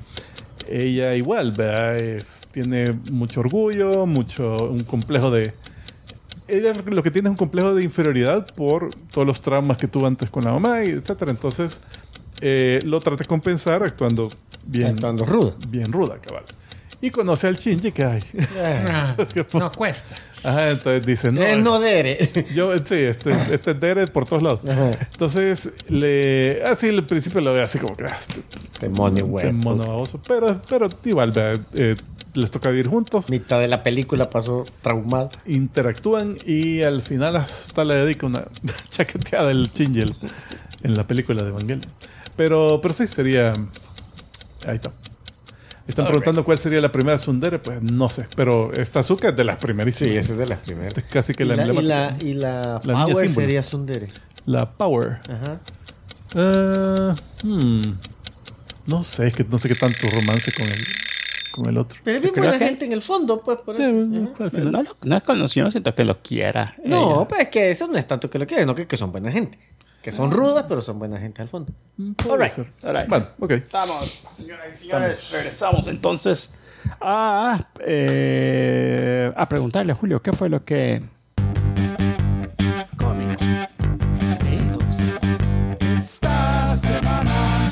Ella igual, ¿verdad? Es- tiene mucho orgullo, mucho, un complejo de... Ella lo que tiene es un complejo de inferioridad por todos los traumas que tuvo antes con la mamá, y etcétera. Entonces, eh, lo trata de compensar actuando bien, Actuando rudo. bien ruda, cabal. Y conoce al Shinji que hay. Ah, [LAUGHS] no cuesta. Ajá, entonces dice, no, Él no dere. [LAUGHS] yo, sí, este, este es Dere por todos lados. Ajá. Entonces, le, así al principio lo ve así como que, ah, este- Demonio, Qué güey. mono baboso. Pero, pero igual, eh, les toca vivir juntos, Mitad de la película pasó traumado. interactúan y al final hasta le dedica una [LAUGHS] chaqueteada del Chingel en la película de Evangelion. Pero, pero sí, sería. Ahí está. Están preguntando cuál sería la primera Sundere, pues no sé. Pero esta Azuka es de las primerísimas. Sí, esa es de las primeras. Esta es casi que y la, la, y la, y la La Power sería Sundere. La Power. Ajá. Eh, hmm, no sé, es que no sé qué tanto romance con el, con el otro. Pero es bien buena que- gente en el fondo, pues, por Sí, eso. al final. No, no es conocido, no siento que lo quiera. No, ella. pues es que eso no es tanto que lo quieren, no que, que son buena gente. Que son rudas, pero son buena gente al fondo. Alright, ser. alright. Bueno, ok. Estamos, señoras y señores, regresamos entonces a, eh, a preguntarle a Julio qué fue lo que... Cómics. Esta semana.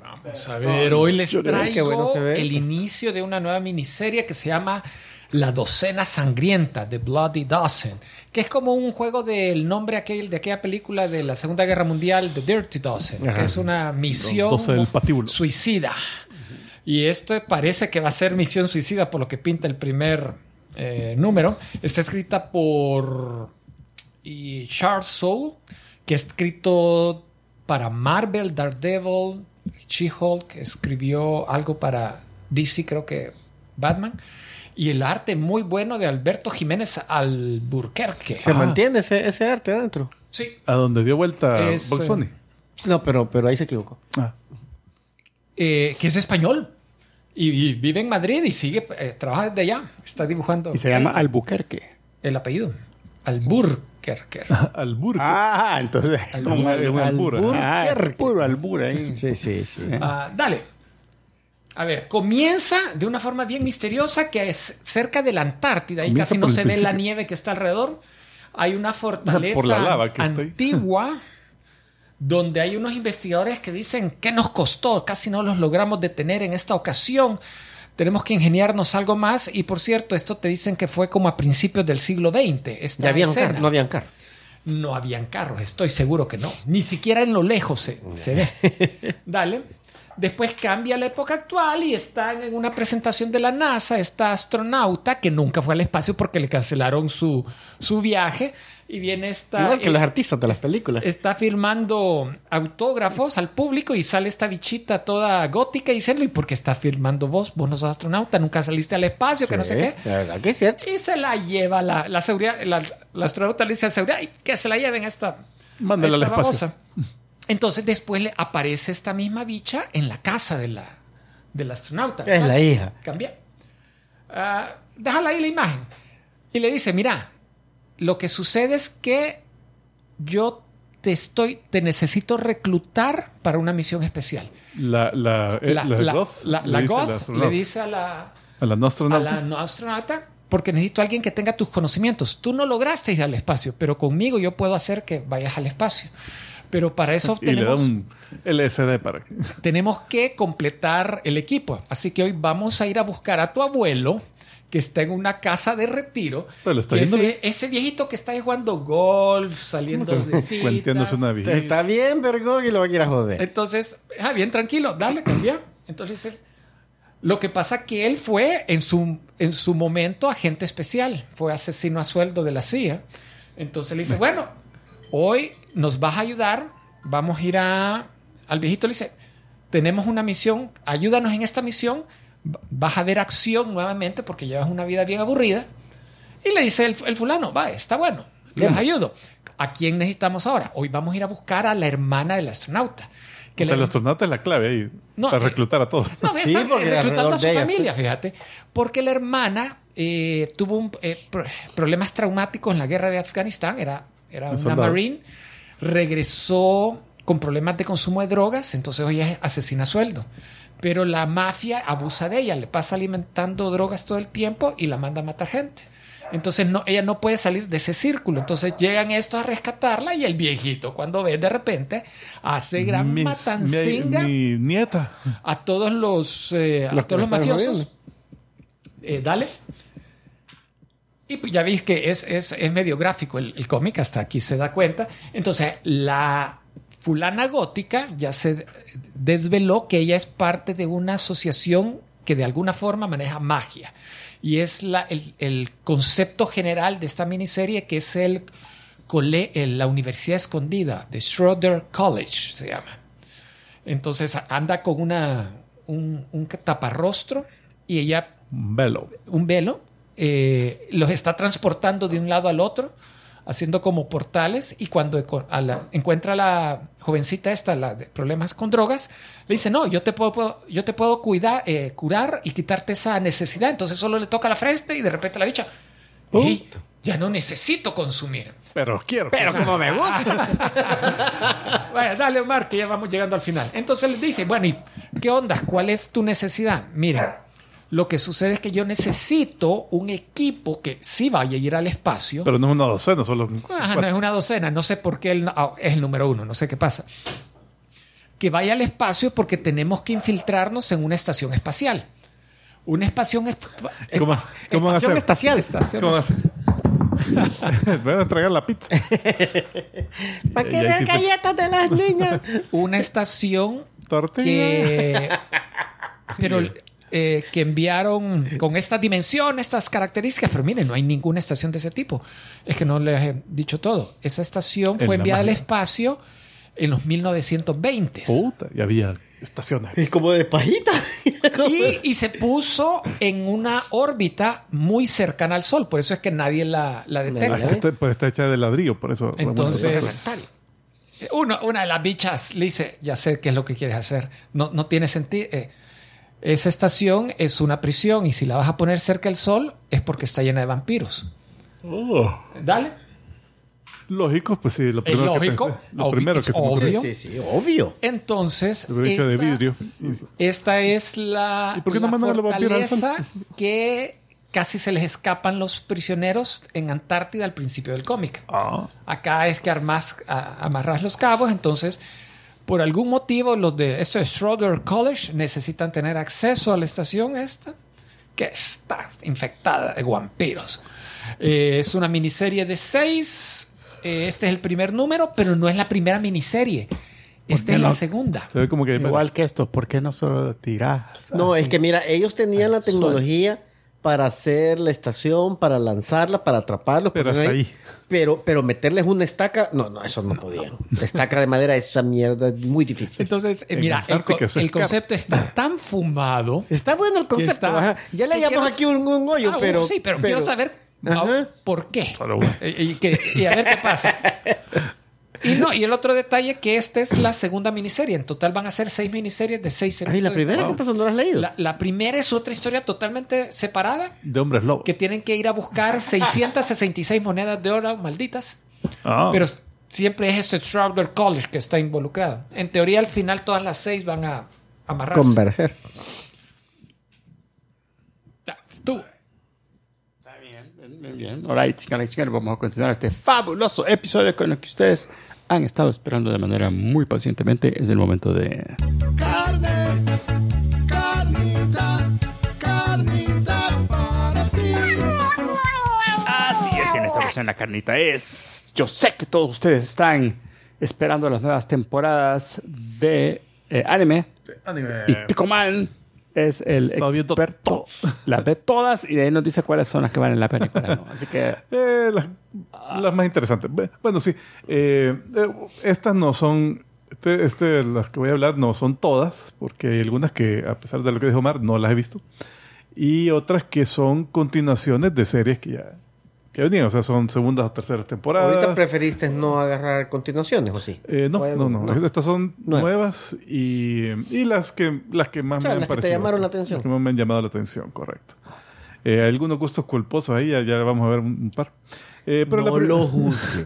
Vamos a ver, hoy les traigo bueno el eso. inicio de una nueva miniserie que se llama La Docena Sangrienta, The Bloody Dozen, que es como un juego del nombre aquel, de aquella película de la Segunda Guerra Mundial, The Dirty Dozen, Ajá. que es una misión del suicida. Y esto parece que va a ser misión suicida por lo que pinta el primer eh, número. Está escrita por y Charles Soule, que ha escrito para Marvel, Daredevil, She-Hulk, escribió algo para DC, creo que Batman. Y el arte muy bueno de Alberto Jiménez Alburquerque. Se Ah. mantiene ese, ese arte adentro. Sí. A donde dio vuelta Es, Box eh, Bunny. No, pero, pero ahí se equivocó. Ah, Eh, que es español. Y, y vive en Madrid y sigue, eh, trabaja desde allá. Está dibujando. Y se llama este, Albuquerque. El apellido. Alburquerque. [LAUGHS] Alburque. Ah, entonces... Albur- un albur, albur. Ah, albur. Sí, sí, sí. Ah, dale. A ver, comienza de una forma bien misteriosa que es cerca de la Antártida y casi no se ve la nieve que está alrededor. Hay una fortaleza Por la lava que está ahí. antigua donde hay unos investigadores que dicen que nos costó, casi no los logramos detener en esta ocasión. Tenemos que ingeniarnos algo más y por cierto, esto te dicen que fue como a principios del siglo XX. Esta Ya habían carro, no habían carro. No habían carros, estoy seguro que no. Ni siquiera en lo lejos se, se ve. [LAUGHS] Dale. Después cambia la época actual y están en una presentación de la NASA, esta astronauta que nunca fue al espacio porque le cancelaron su, su viaje. Y viene esta... Igual que eh, los artistas de las películas. está firmando autógrafos al público y sale esta bichita toda gótica y dice, ¿y por qué está firmando vos? Vos no sos astronauta, nunca saliste al espacio, que no sé qué. La verdad que es cierto. Y se la lleva la, la seguridad, la, la astronauta le dice a la seguridad, "Ay, que se la lleven a esta, Mándala al espacio. babosa". [LAUGHS] Entonces después le aparece esta misma bicha en la casa de la, del astronauta. Es la hija. Cambia. Ah, déjala ahí la imagen. Y le dice, mira, lo que sucede es que yo te estoy, te necesito reclutar para una misión especial. La, la, eh, La, la la- Goth la- le la dice Goth le dice a la, a la no a astronauta. la no astronauta porque necesito a alguien que tenga tus conocimientos. Tú no lograste ir al espacio, pero conmigo yo puedo hacer que vayas al espacio. Pero para eso y le tenemos, un LSD para que... [LAUGHS] tenemos que completar el equipo. Así que hoy vamos a ir a buscar a tu abuelo que está en una casa de retiro. Pero está ese, bien. ese viejito que está ahí jugando golf, saliendo de [LAUGHS] citas. Una vida. Está bien, vergón, y lo va a ir a joder. Entonces, ah, bien, tranquilo, dale, cambia. Entonces, él- lo que pasa que él fue en su, en su momento agente especial, fue asesino a sueldo de la CIA. Entonces le dice, bueno, hoy nos vas a ayudar, vamos a ir a... Al viejito le dice, tenemos una misión, ayúdanos en esta misión, va- vas a ver acción nuevamente porque llevas una vida bien aburrida. Y le dice el, el fulano, va, está bueno, les Bien. ayudo. ¿A quién necesitamos ahora? Hoy vamos a ir a buscar a la hermana del astronauta. Que o sea, la- el astronauta es la clave ahí No, para eh, reclutar a todos. no, Sí, está porque reclutando a su familia, fíjate. Porque la hermana eh, tuvo un, eh, pro- problemas traumáticos en la guerra de Afganistán, era, era Un una soldado. marine, regresó con problemas de consumo de drogas, entonces hoy es asesina a sueldo. Pero la mafia abusa de ella, le pasa alimentando drogas todo el tiempo y la manda a matar gente. Entonces no, ella no puede salir de ese círculo. Entonces llegan estos a rescatarla y el viejito, cuando ve de repente, hace gran Mis- matancinga mi, mi nieta. a todos los, eh, a todos los mafiosos. Eh, dale. Y pues ya veis que es, es, es medio gráfico el, el cómic, hasta aquí se da cuenta. Entonces, la fulana gótica ya se desveló que ella es parte de una asociación que de alguna forma maneja magia. Y es la, el, el concepto general de esta miniserie que es el, el- la Universidad Escondida de Schroeder College, se llama. Entonces anda con una, un, un taparrostro y ella Velo. un velo, eh, los está transportando de un lado al otro haciendo como portales y cuando eco- a la- encuentra a la jovencita esta, la de problemas con drogas, le dice, no, yo te puedo, puedo- yo te puedo cuidar, eh, curar y quitarte esa necesidad. Entonces solo le toca la frente y de repente la bicha, "Ey, ya no necesito consumir. Pero quiero. Pero como me gusta. [LAUGHS] Vaya, dale, Omar, que ya vamos llegando al final. Entonces le dice, bueno, ¿y qué onda? ¿Cuál es tu necesidad? Miren, lo que sucede es que yo necesito un equipo que sí vaya a ir al espacio. Pero no es una docena, solo. Ajá, no es una docena, no sé por qué él no- ah, es el número uno, no sé qué pasa. Que vaya al espacio porque tenemos que infiltrarnos en una estación espacial. Una estación esp- ¿Cómo, esp- ¿cómo Estación hacer? espacial. estación. Voy [LAUGHS] a entregar la pizza. ¿Para qué ver galletas de las niñas? una estación Tortilla. que [LAUGHS] pero eh, que enviaron con esta dimensión, estas características, pero miren, no hay ninguna estación de ese tipo. Es que no les he dicho todo. Esa estación En fue enviada al espacio en los 1920 Puta, y había estaciones. Es como de pajita. [LAUGHS] y, y se puso en una órbita muy cercana al Sol, por eso es que nadie la, la detecta. Está, pues está hecha de ladrillo, por eso. Entonces, uno- una de las bichas le dice, ya sé qué es lo que quieres hacer. No, no tiene sentido. eh, esa estación es una prisión y si la vas a poner cerca del sol es porque está llena de vampiros. Oh, Dale. lógico, pues sí, lo Es primero que lógico, pensé. Lo obvio, primero es que se me ocurrió. obvio. Sí, sí, obvio. Entonces, hecho de esta- vidrio. esta es la, ¿Y por qué no la mandan a los vampiros al sol? fortaleza que casi se les escapan los prisioneros en Antártida al principio del cómic. Ah, Acá es que armas, a- amarras los cabos, entonces por algún motivo los de esto de Schroeder College necesitan tener acceso a la estación esta que está infectada de vampiros. Eh, es una miniserie de seis. eh, este es el primer número, pero no es la primera miniserie. Esta es la no? segunda. se ve como que. Igual que esto, ¿por qué no solo tirás? No, es que mira, ellos tenían la sol. Para hacer la estación, para lanzarla, para atraparlos. Pero hasta ahí. Pero, pero meterles una estaca, no, no, eso no podían. [LAUGHS] Estaca de madera, esa mierda es muy difícil. Entonces, eh, En mira, el, co- concepto está [LAUGHS] tan fumado. Está bueno el concepto. está- ajá. Ya le hallamos quiero- aquí un, un hoyo, Ah, pero. sí, pero, quiero saber Ajá. por qué. Solo uno. Y, y que- y a ver qué pasa. [LAUGHS] Y no, y el otro detalle que esta es la segunda miniserie. En total van a ser seis miniseries de seis Ay, episodios. la primera, Wow. ¿qué pasó? ¿No la has leído? La, la primera es otra historia totalmente separada De hombres lobos. que tienen que ir a buscar [LAUGHS] 666 monedas de oro malditas. Ah, Pero siempre es este Schroeder College que está involucrado. En teoría, al final, todas las seis van a amarrarse. Converger. Tú. Está bien, bien, bien. Alright, chicas, chicas, vamos a continuar este fabuloso episodio con el que ustedes han estado esperando de manera muy pacientemente. Es el momento de... Carne, carnita, carnita para ti. Así es, en esta ocasión la carnita es... Yo sé que todos ustedes están esperando las nuevas temporadas de eh, anime. anime. Y Ticoman es el Está viendo experto. Las ve todas y de ahí nos dice cuáles son las que valen la pena y cuáles no. Así que... [LAUGHS] Eh, las más interesantes. Bueno, sí. eh, eh, estas no son. Este, este, las que voy a hablar no son todas, porque hay algunas que, a pesar de lo que dijo Omar, no las he visto. Y otras que son continuaciones de series que ya que venían, o sea, son segundas o terceras temporadas. ¿Ahorita preferiste no agarrar continuaciones o sí? Eh, no, ¿O hay no, algo? no, Estas son Nuevas. nuevas, y, y las que las que más O sea, me han las que te parecido. llamaron la atención. Las que más me han llamado la atención, correcto. Eh, algunos gustos culposos ahí, ya, ya vamos a ver un par. Eh, pero, no la lo [LAUGHS] juzgue.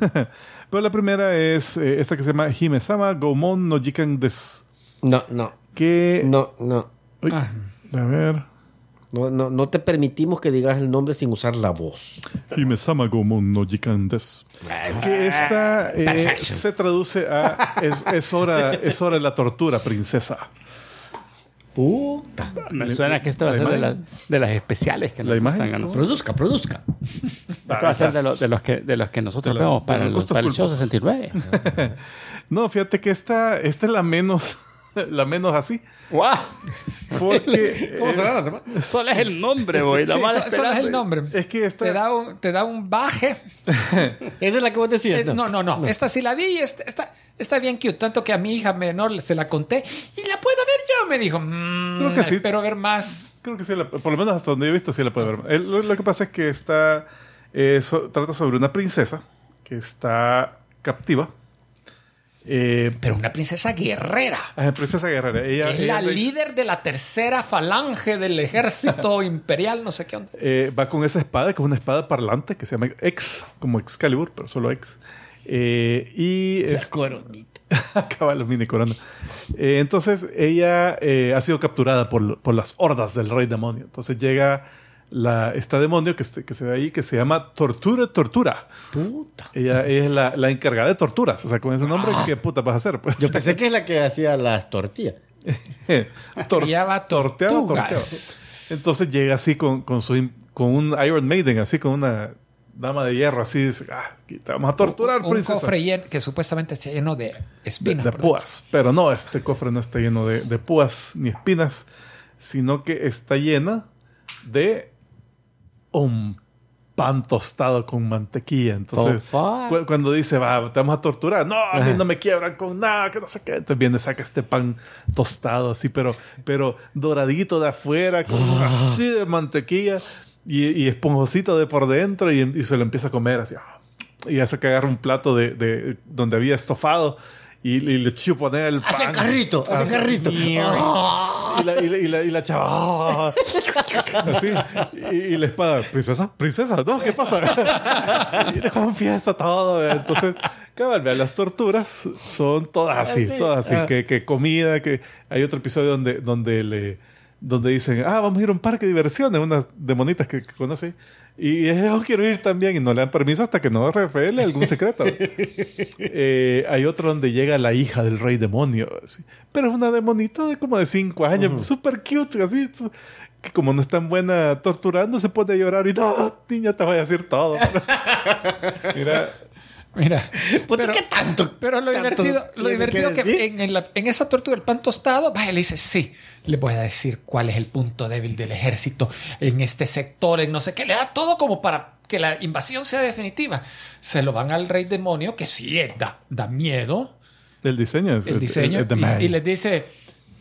pero la primera es eh, esta que se llama Hime-sama Gomon no Jikan Des. No, no, Que. no, no. Uy, Ah. A ver. No, no, no te permitimos que digas el nombre sin usar la voz. Hime-sama Gomon no Jikan Des. Que esta eh, se traduce a es, es hora, es hora de la tortura, princesa. Puta. Me suena que esta va a ser de, la- de las especiales que La nos imagen. gustan a nosotros. Produzca, produzca. Esto va a ser de, lo- de los, que, de los que nosotros los- vemos para, los para el show culposos. 69. [LAUGHS] No, fíjate que esta, esta es la menos, [LAUGHS] la menos así. ¡Wow! Porque [LAUGHS] ¿Cómo se eh, llama? Solo es el nombre, güey. Sí, no es el nombre. es que esta, Te da un, te da un baje. Esa es la que vos decías. Es- no, no, no, Esta sí la vi. y Esta, esta- está bien cute. Tanto que a mi hija menor se la conté. Y la puedo ver yo. Me dijo. "Mm, Creo que sí. Espero ver más. creo que sí, la- por lo menos hasta donde he visto sí la puede ver. El- lo, lo que pasa es que esta eh, so- trata sobre una princesa que está captiva. Eh, Pero una princesa guerrera. la princesa guerrera. Ella, es ella la líder de la tercera falange del ejército [LAUGHS] imperial, no sé qué onda. eh, va con esa espada, que es una espada parlante que se llama X, como Excalibur, pero solo X. Eh, y La es- coronita. [LAUGHS] acaba los mini corona. Entonces ella ha sido capturada por, por las hordas del rey demonio. Entonces llega la, esta demonio que, se- que se ve ahí que se llama Tortura Tortura. Puta. Ella es la, la encargada de torturas. O sea, con ese nombre, ¿qué puta vas a hacer? Pues, Yo pensé que es la que hacía las tortillas. [LAUGHS] Torteaba, tortugas. torteaba. Entonces llega así con, con, su, con un Iron Maiden, así con una dama de hierro, así dice, ah, te vamos a torturar, un princesa. cofre llen- que supuestamente está lleno de de, espinas. de ¿verdad? púas. Pero no, este cofre no está lleno de, de púas ni espinas, sino que está llena de un pan tostado con mantequilla. Entonces, cu- cuando dice, va, te vamos a torturar, no, a mí no me quiebran con nada, que no sé qué. Entonces viene, saca este pan tostado así, pero, pero doradito de afuera, con así de mantequilla y, y esponjosito de por dentro y, y se lo empieza a comer así. ah. Y hace que agarra un plato de, de- donde había estofado y, y le chupone el pan. Hace carrito, hace Así, carrito. Y la, y la, y la, y la chava. ah, así. Y, y la espada, princesa, princesa, no, ¿qué pasa? [LAUGHS] y le confiesa todo. Entonces, cabal, vea, las torturas son todas así, Así. todas así. Ah. Que, que comida, que hay otro episodio donde, donde le donde dicen, ah, vamos a ir a un parque de diversiones, unas demonitas que, que conoce. Y yo quiero ir también y no le dan permiso hasta que no revele algún secreto. [LAUGHS] Eh, hay otro donde llega la hija del rey demonio. así. Pero es una demonita de como de 5 años, súper cute, así. Que como no es tan buena torturando, se pone a llorar y no, niña, te voy a decir todo. [LAUGHS] Mira, Mira. [LAUGHS] Puta, pero, ¿qué tanto? pero lo tanto divertido, lo divertido que, en, en la- en esa tortuga del pan tostado, vaya, le dice, sí, le voy a decir cuál es el punto débil del ejército en este sector, en no sé qué, le da todo como para que la invasión sea definitiva. Se lo van al rey demonio, que sí, eh, da, da miedo, el diseño es el diseño, es the y- y, les dice,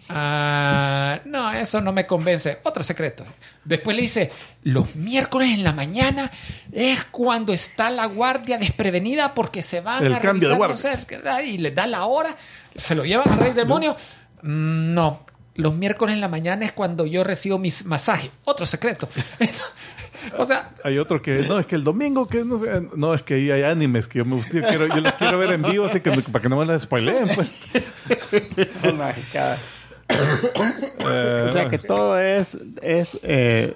"Ah, no, eso no me convence. Otro secreto. Después le dice, los miércoles en la mañana es cuando está la guardia desprevenida porque se van El a cambio de revisar, no sé, ¿verdad? y le da la hora, se lo llevan al rey demonio. Mm, No, los miércoles en la mañana es cuando yo recibo mis masajes. Otro secreto. [LAUGHS] o sea, Hay otro que, no, es que el domingo, que no sé, no, es que ahí hay animes que yo me gustaría, yo quiero, yo los quiero ver en vivo, así que para que no me los spoileen. Pues. [LAUGHS] Eh, [COUGHS] O sea que todo es. es eh,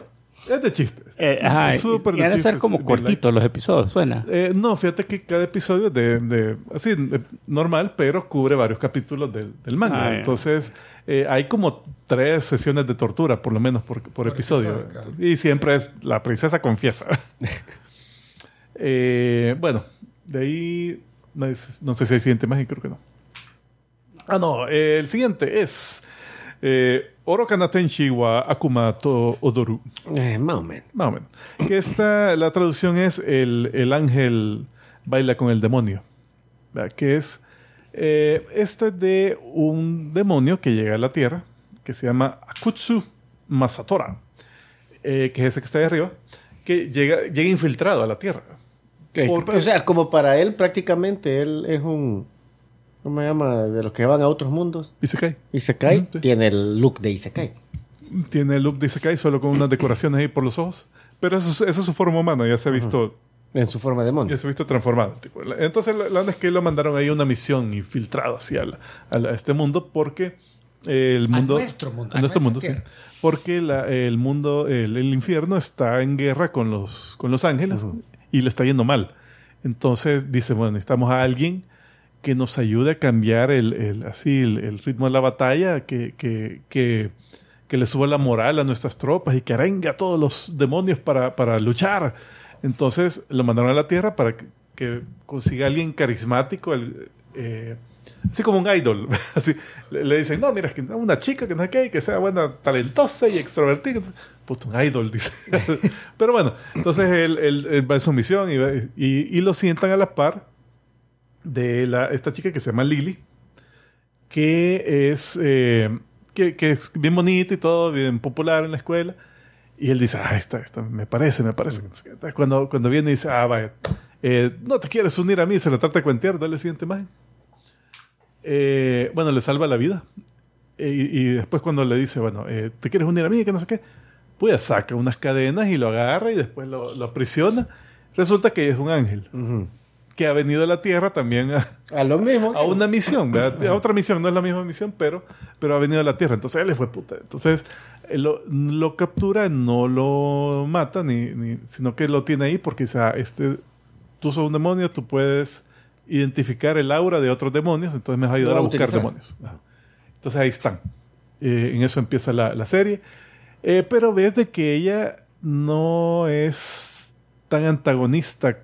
es de chistes. eh, ajá, Súper y de han de ser como cortitos los episodios, suena. Eh, no, fíjate que cada episodio es de, de- así, de- normal, pero cubre varios capítulos del, del manga. Ah. Entonces, eh, hay como tres sesiones de tortura, por lo menos, por, por episodio. y siempre es la princesa confiesa. [LAUGHS] Eh, bueno, de ahí, no, es- no sé si hay siguiente imagen, creo que no. Ah, no, eh, el siguiente es eh, Oro Kanatenshi wa Akuma to Odoru. Eh, más o menos. Más o menos. Que esta, la traducción es el, el ángel baila con el demonio. ¿verdad? Que es eh, este es de un demonio que llega a la tierra, que se llama Akutsu Masatora, eh, que es ese que está ahí arriba, que llega, llega infiltrado a la tierra. Porque- O sea, como para él prácticamente él es un... ¿Cómo se llama? De los que van a otros mundos. Isekai. Ujú, sí. Tiene el look de Isekai. Tiene el look de Isekai solo con unas decoraciones ahí por los ojos. Pero eso, es- esa es su forma humana, ya se ha visto En su forma de mono. Ya se ha visto transformado. tipo. Entonces, la, la onda es que lo mandaron ahí a una misión infiltrado hacia la- a, la- a este mundo porque eh, el A mundo. nuestro mundo, A a nuestro mundo, sí. Porque la- el mundo, el, el infierno está en guerra con los, con los ángeles y le está yendo mal. Entonces dice, bueno, necesitamos a alguien que nos ayude a cambiar el, el- así, el, el ritmo de la batalla, que, que, que, que le suba la moral a nuestras tropas y que arengue a todos los demonios para, para luchar. Entonces lo mandaron a la Tierra para que, que consiga alguien carismático, el, eh, así como un idol. [LAUGHS] así, le, le dicen, no, mira, es que una chica que no sé qué, que sea buena, talentosa y extrovertida. Puto, un idol, [LAUGHS] dice. Pero bueno, entonces él, él- él va en su misión y, y, y lo sientan a la par de la, esta chica que se llama Lily, que es, eh, que, que es bien bonita y todo, bien popular en la escuela. Y él dice, ah, esta, esta me parece, me parece. Cuando, cuando viene dice, ah, vaya. Eh, no te quieres unir a mí, se lo trata de cuentear, dale la siguiente imagen. Eh, bueno, le salva la vida. Eh, y, y después cuando le dice, bueno, ¿te quieres unir a mí? Que no sé qué. Pues saca unas cadenas y lo agarra y después lo, lo aprisiona. Resulta que es un ángel Ujú. Que ha venido a la Tierra también a, A lo mismo. a una misión, ¿verdad? a otra misión, no es la misma misión, pero, pero ha venido a la Tierra. Entonces él fue puta. Entonces él lo, lo captura, no lo mata, ni, ni- sino que lo tiene ahí porque ah, este, tú sos un demonio, tú puedes identificar el aura de otros demonios, entonces me vas a ayudar a buscar demonios. Ajá. Entonces ahí están. Eh, en eso empieza la, la serie. Eh, pero ves de que ella no es tan antagonista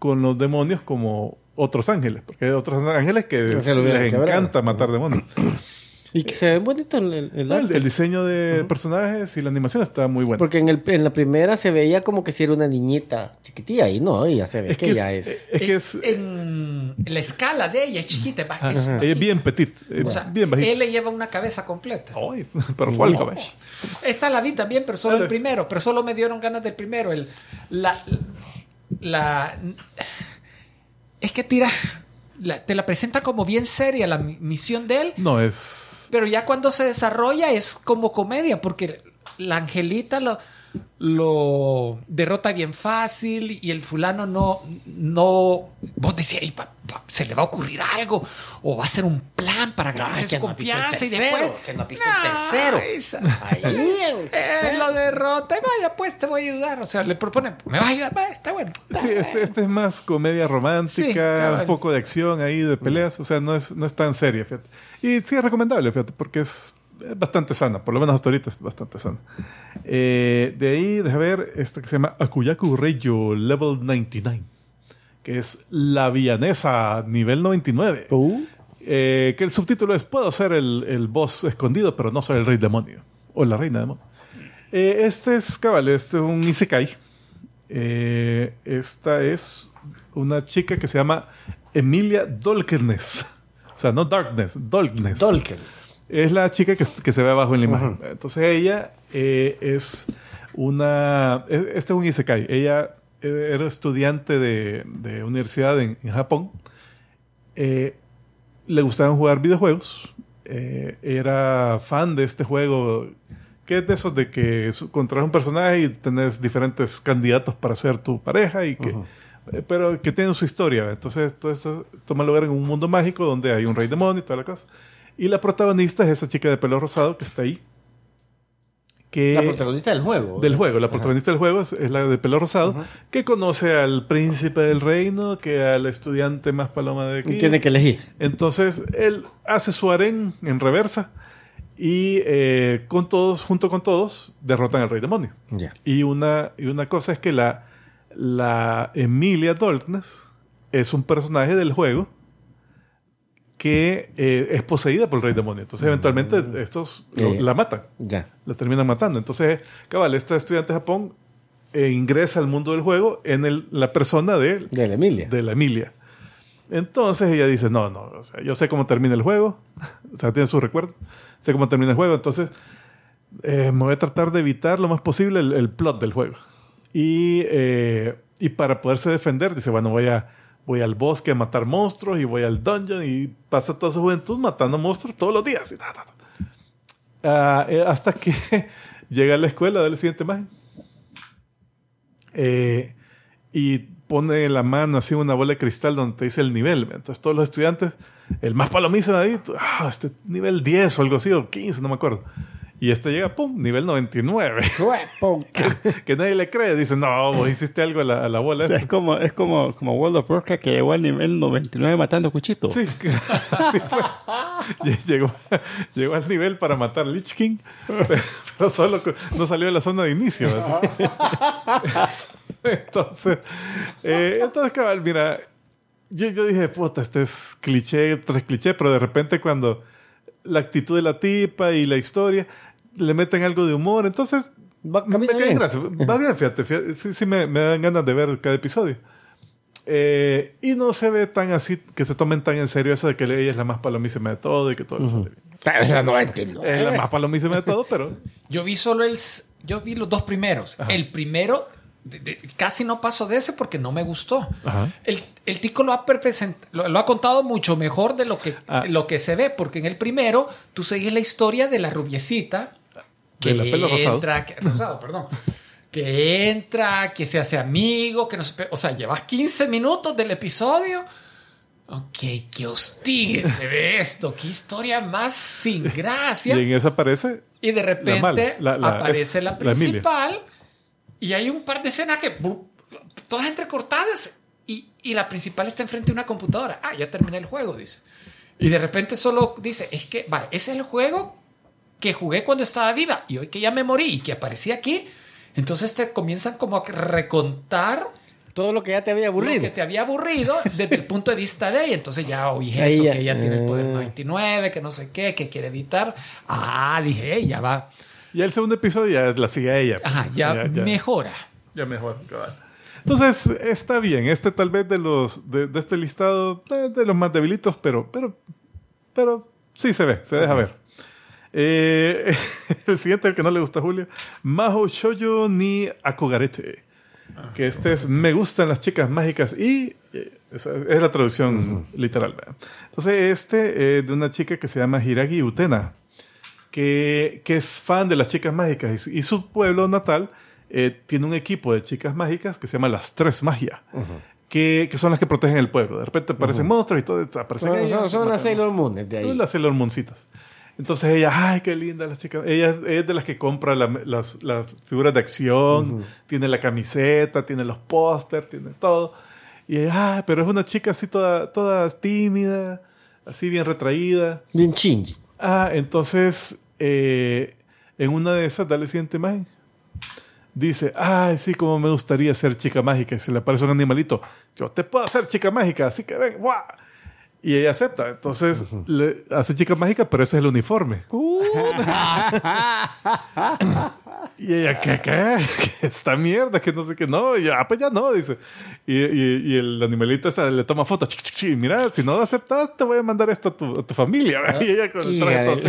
con los demonios como otros ángeles, porque hay otros ángeles que se les encanta matar demonios. [CLEARS THROAT] Y que se ve bonito el, el- el No, el, arte. el diseño de personajes y la animación está muy bueno. Porque en, el, en la primera se veía como que si era una niñita chiquitilla y no, y ya se ve es que, que ya es, es. es que es, En la escala de ella es chiquita. ajá, es ella es bien petit, eh, O sea, bien bajita. él le lleva una cabeza completa. Ay, [LAUGHS] pero ¿cuál caballo? Esta la vi también, pero solo el primero. Pero solo me dieron ganas del primero. El, la, la, es que tira. la- te la presenta como bien seria la mi- misión de él. No, es... Pero ya cuando se desarrolla es como comedia, porque la angelita lo, lo derrota bien fácil y el fulano no, no, vos decías, "Ey, pa- pa- se le va a ocurrir algo o va a ser un plan para ganarse Ay, su que no confianza y tercero, después... que no ha visto el tercero. Ahí, el [LAUGHS] eh, tercero. lo derrota y vaya, pues te voy a ayudar. O sea, le propone, me vas a ayudar, Va, está bueno. Sí, este, este es más comedia romántica, un poco de acción ahí, de peleas, o sea, no es, no es tan seria, fíjate. Y sí es recomendable, fíjate, porque es es bastante sana, por lo menos hasta ahorita es bastante sana. Eh, de ahí, déjame ver, esta que se llama Akuyaku Reyo Level 99, que es la villanesa nivel 99. Uh, Eh, que el subtítulo es Puedo ser el, el boss escondido, pero no soy el rey demonio. O la reina demonio. Eh, este es, cabal, este es un Isekai. Eh, esta es una chica que se llama Emilia Dolkerness. O sea, no Darkness, Dolkness. Tolkien. Es la chica que, que se ve abajo en la imagen. Entonces ella eh, es una... e- Este es un Isekai. Ella eh, era estudiante de, de universidad en, en Japón. Eh, le gustaban jugar videojuegos. Eh, era fan de este juego. Que es de esos de que controlas un personaje y tenés diferentes candidatos para ser tu pareja y que... eh, Pero que tienen su historia. Entonces todo esto toma lugar en un mundo mágico donde hay un rey demonio y toda la cosa. Y la protagonista es esa chica de pelo rosado que está ahí. Que La protagonista del juego. del juego. La protagonista del juego es, es la de pelo rosado, que conoce al príncipe del reino, que al estudiante más paloma de aquí. Tiene que elegir. Entonces, él hace su harén en reversa y eh, con todos, junto con todos, derrotan al rey demonio. Ya. Y una, y una cosa es que la, la Emilia Darkness es un personaje del juego que eh, es poseída por el rey demonio. Entonces, eventualmente, estos lo- Eh. la matan Ya. la terminan matando. Entonces, cabal, esta estudiante de Japón eh, ingresa al mundo del juego en el- la persona de, De la Emilia. de la Emilia. Entonces ella dice, no, no, o sea, yo sé cómo termina el juego, [LAUGHS] o sea, tiene su recuerdo, sé cómo termina el juego, entonces eh, me voy a tratar de evitar lo más posible el, el plot del juego. Y, eh, y para poderse defender, dice, bueno, voy, a, voy al bosque a matar monstruos y voy al dungeon y pasa toda su juventud matando monstruos todos los días. y ta, ta, ta. Eh, hasta que [LAUGHS] llega a la escuela, da la siguiente imagen. Eh, y pone la mano así una bola de cristal donde te dice el nivel. Entonces todos los estudiantes, el más palomizo de ahí, ah, este nivel 10 o algo así, o 15, no me acuerdo. Y este llega, pum, nivel 99. [LAUGHS] que nadie le cree. Dice, no, vos hiciste algo a la, a la bola. O sea, esta". es como, es como, como World of Warcraft que llegó al nivel 99 matando cuchitos. Sí, que- así fue. Lle- Llegó, llegó al nivel para matar a Lich King, pero, solo no salió de la zona de inicio. Entonces, eh, entonces, cabal, mira, yo, yo dije, puta, este es cliché tras cliché, pero de repente cuando la actitud de la tipa y la historia le meten algo de humor, entonces Va, me cae en bien. gracia. Va bien, fíjate. fíjate. Sí, sí me, me dan ganas de ver cada episodio. Eh, y no se ve tan así, que se tomen tan en serio eso de que ella es la más palomísima de todo y que todo le sale bien. Pero es la 99. Es la más palomísima de todo, pero Yo vi solo el. Yo vi los dos primeros. El primero de- de- casi no paso de ese porque no me gustó. Ajá. El, el tico lo ha, lo, lo ha contado mucho mejor de lo que, Ah. lo que se ve, porque en el primero tú seguís la historia de la rubiecita que De la pelo rosado. entra, que, rosado, perdón, que entra, que se hace amigo, que no se, o sea, llevas 15 minutos del episodio. Ok, que hostigue se ve esto, qué historia más sin gracia. [LAUGHS] Y en esa aparece Y de repente mala, la- la- aparece es- la la principal y hay un par de escenas que todas entrecortadas y, y la principal está enfrente de una computadora. Ah, ya terminé el juego, dice. Y de repente solo dice, es que, va, ese es el juego que jugué cuando estaba viva y hoy que ya me morí y que aparecí aquí. Entonces te comienzan como a recontar Todo lo que ya te había lo aburrido. que te había aburrido desde el punto de vista de ella. Entonces ya oí Ahí [LAUGHS] eso, ya. que ella tiene el poder Ah. 99, que no sé qué, que quiere evitar. Ah, dije, "Ey, ya va. Y el segundo episodio ya la sigue a ella. pues. Ajá, ya, mejora. Ya mejor. cabal. Entonces, está bien. Este tal vez de los de, de este listado, eh, de los más debilitos, pero, pero, pero sí se ve, se deja ver. Eh, [LAUGHS] el siguiente, el que no le gusta a Julio, Maho Shoujo ni Akogarete. Que este es Me gustan las chicas mágicas y eh, es la traducción literal. ¿verdad? Entonces, este es de una chica que se llama Hiragi Utena que, que es fan de las chicas mágicas y, su- y su pueblo natal eh, tiene un equipo de chicas mágicas que se llama las Tres Magia, que, que son las que protegen el pueblo. De repente aparecen monstruos y todo, aparecen Son, ellas, son- son las Sailor Moon de ahí. son las Sailor Mooncitas. Entonces ella, ay, qué linda las chicas. Ella es, ella es de las que compra la- las, las figuras de acción, tiene la camiseta, tiene los pósters, tiene todo. Y ella, ah, pero es una chica así toda, toda tímida, así bien retraída. Bien chingy. Ah, entonces, eh, en una de esas, dale siguiente imagen. Dice, ay, sí, como me gustaría ser chica mágica. Y se le aparece un animalito. Yo te puedo hacer chica mágica, así que ven, ¡guau! Y ella acepta. Entonces, le hace chica mágica, pero ese es el uniforme. [LAUGHS] [LAUGHS] y ella, ¿qué, qué? ¿Qué [LAUGHS] esta mierda? Que no sé qué. No, y yo, ah, pues ya no, dice. Y, y- y el animalito ese le toma foto. Chic, chic, chic, mira, si no aceptas, te voy a mandar esto a tu, a tu familia. Y ella con el traje todo.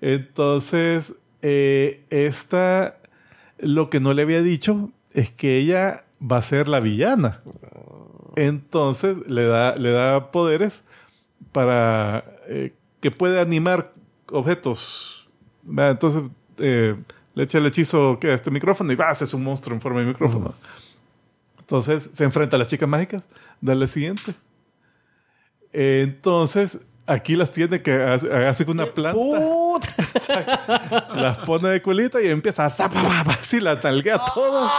Entonces, eh, esta, lo que no le había dicho es que ella va a ser la villana. Entonces, le da, le da poderes para eh, que puede animar objetos. Entonces, eh, le echa el hechizo que a este micrófono y va, haces un monstruo en forma de micrófono. Entonces, se enfrenta a las chicas mágicas. Dale siguiente. Entonces, aquí las tiene que hace, una planta [LAUGHS] las pone de culita y empieza a así la talguea a todos.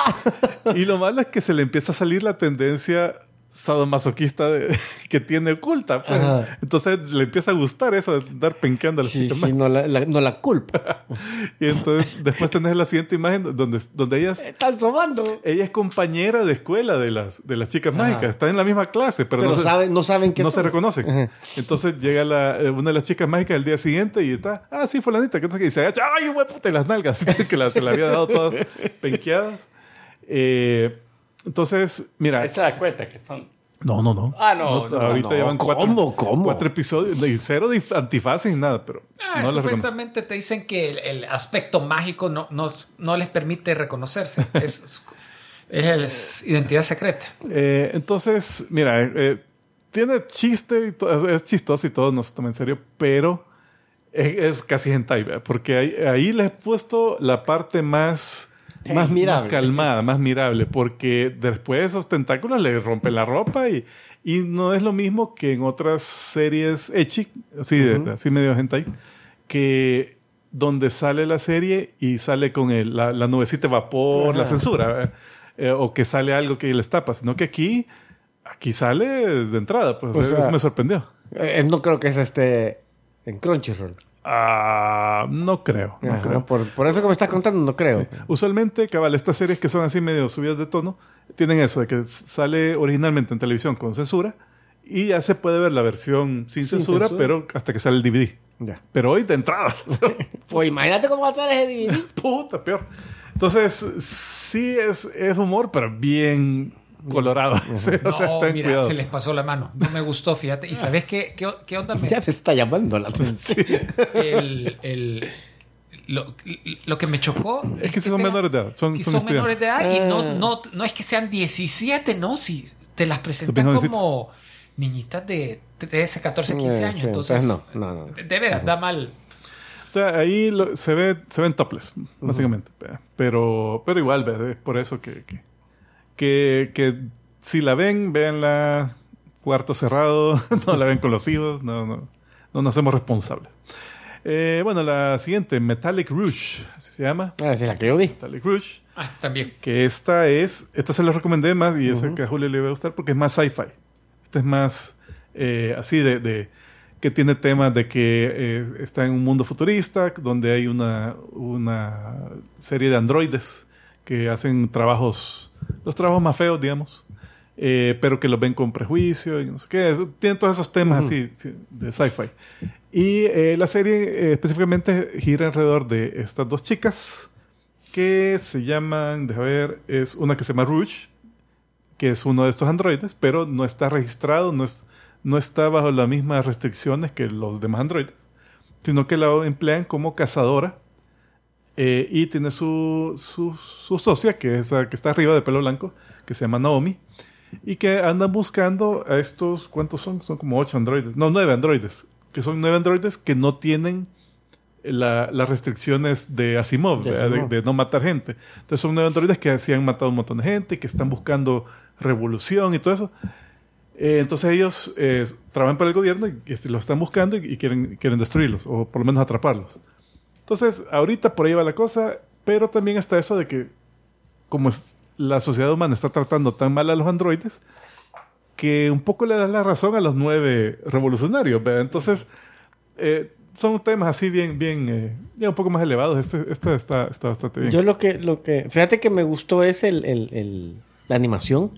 Y lo malo es que se le empieza a salir la tendencia sadomasoquista de- [LAUGHS] que tiene oculta. pues. Ajá. Entonces le empieza a gustar eso de andar penqueando a Sí, chicas sí, no la, la- no la culpa. [LAUGHS] Y entonces después tenés la siguiente imagen donde, donde ellas... [LAUGHS] Están sobando. Ella es compañera de escuela de las, de las chicas mágicas. Está en la misma clase, pero, Pero no, se, saben, no saben qué no se son. reconocen. Ajá. Entonces llega la, eh, una de las chicas mágicas el día siguiente y está, ah, sí, fulanita, que no sé qué", y se agacha, ay, güey, puta, y las nalgas, que la- se la había dado todas penqueadas. Eh, entonces, mira, se da cuenta que son. no, no, no. Ah, no, no, ahorita no. llevan cuatro, ¿Cómo? ¿Cómo? cuatro episodios, y cero de antifaces ni nada, pero Ah, no les supuestamente te dicen que el, el aspecto mágico no, no, no les permite reconocerse. [LAUGHS] Es, es identidad secreta. Eh, entonces, mira, eh, eh, tiene chiste, y to- es chistoso y todo, no se toma en serio, pero es, es casi hentai, ¿verdad? porque ahí, ahí le he puesto la parte más, Más mirable. calmada, más mirable, porque después esos tentáculos le rompen la ropa y, y no es lo mismo que en otras series echi, así, de- así medio hentai, que donde sale la serie y sale con el- la, la nubecita de vapor, la Ajá. censura, ¿verdad? Eh, o que sale algo que les tapa, sino que aquí, aquí sale de entrada, pues O eh, sea- eso me sorprendió. Eh, no creo que es este en Crunchyroll. Ah, no creo, no Ajá, creo. Por, por eso que me estás contando, no creo. Usualmente, cabal, estas series que son así medio subidas de tono, tienen eso, de que sale originalmente en televisión con censura y ya se puede ver la versión sin, Sin censura, censura. pero hasta que sale el DVD. Ya. Pero hoy de entrada. [LAUGHS] Pues imagínate cómo va a ser ese DVD. Puta, peor. Entonces, sí es, es humor, pero bien colorado. [LAUGHS] o sea, No, ten mira, cuidado. se les pasó la mano. No me gustó, fíjate. ¿Y sabes qué, qué, qué onda? Me- Ya me está llamando la atención. el, el- lo, lo que me chocó Es que tenga- son menores de edad, son- que son son, menores de edad y Ah. no, no, no es que sean 17, no, si te las presentan como niñitas de 13, 14, 15 Eh, años. sí, entonces, no, no, no. De, de veras, da mal. O sea, ahí lo- se ve se ven topless, básicamente. ¿verdad? Pero, pero igual, ¿verdad? es por eso que, que, que, que si la ven, véanla cuarto cerrado, [LAUGHS] no la ven con los hijos, no, no, no nos hacemos responsables. Eh, bueno, la siguiente, Metallic Rouge, así se llama. Ah, es la que yo vi. Metallic Rouge. Ah, también. Que esta es, esta se la recomendé más y yo sé que a Julio le va a gustar porque es más sci-fi. Esta es más eh, así de, de- que tiene temas de que eh, está en un mundo futurista donde hay una, una serie de androides que hacen trabajos, los trabajos más feos, digamos, eh, pero que los ven con prejuicio y no sé qué. Eso- Tienen todos esos temas así sí, de sci-fi. Y eh, la serie eh, específicamente gira alrededor de estas dos chicas que se llaman, déjame ver, es una que se llama Rouge, que es uno de estos androides, pero no está registrado, no, es, no está bajo las mismas restricciones que los demás androides, sino que la emplean como cazadora eh, y tiene su, su, su socia, que es la que está arriba de pelo blanco, que se llama Naomi, y que andan buscando a estos, ¿cuántos son? Son como ocho androides, no, nueve androides, que son nueve androides que no tienen la- las restricciones de Asimov, De no matar gente. Entonces son nueve androides que sí han matado un montón de gente, que están buscando revolución y todo eso. Eh, entonces ellos eh, trabajan para el gobierno y, este, los están buscando y, y quieren, quieren destruirlos, o por lo menos atraparlos. Entonces, ahorita por ahí va la cosa, pero también está eso de que, como la sociedad humana está tratando tan mal a los androides, que un poco le da la razón a los nueve revolucionarios. ¿verdad? Entonces, eh, son temas así bien, bien, eh, ya un poco más elevados. Este, este está, está bastante bien. Yo lo que, lo que, fíjate que me gustó es el, el- el- la animación.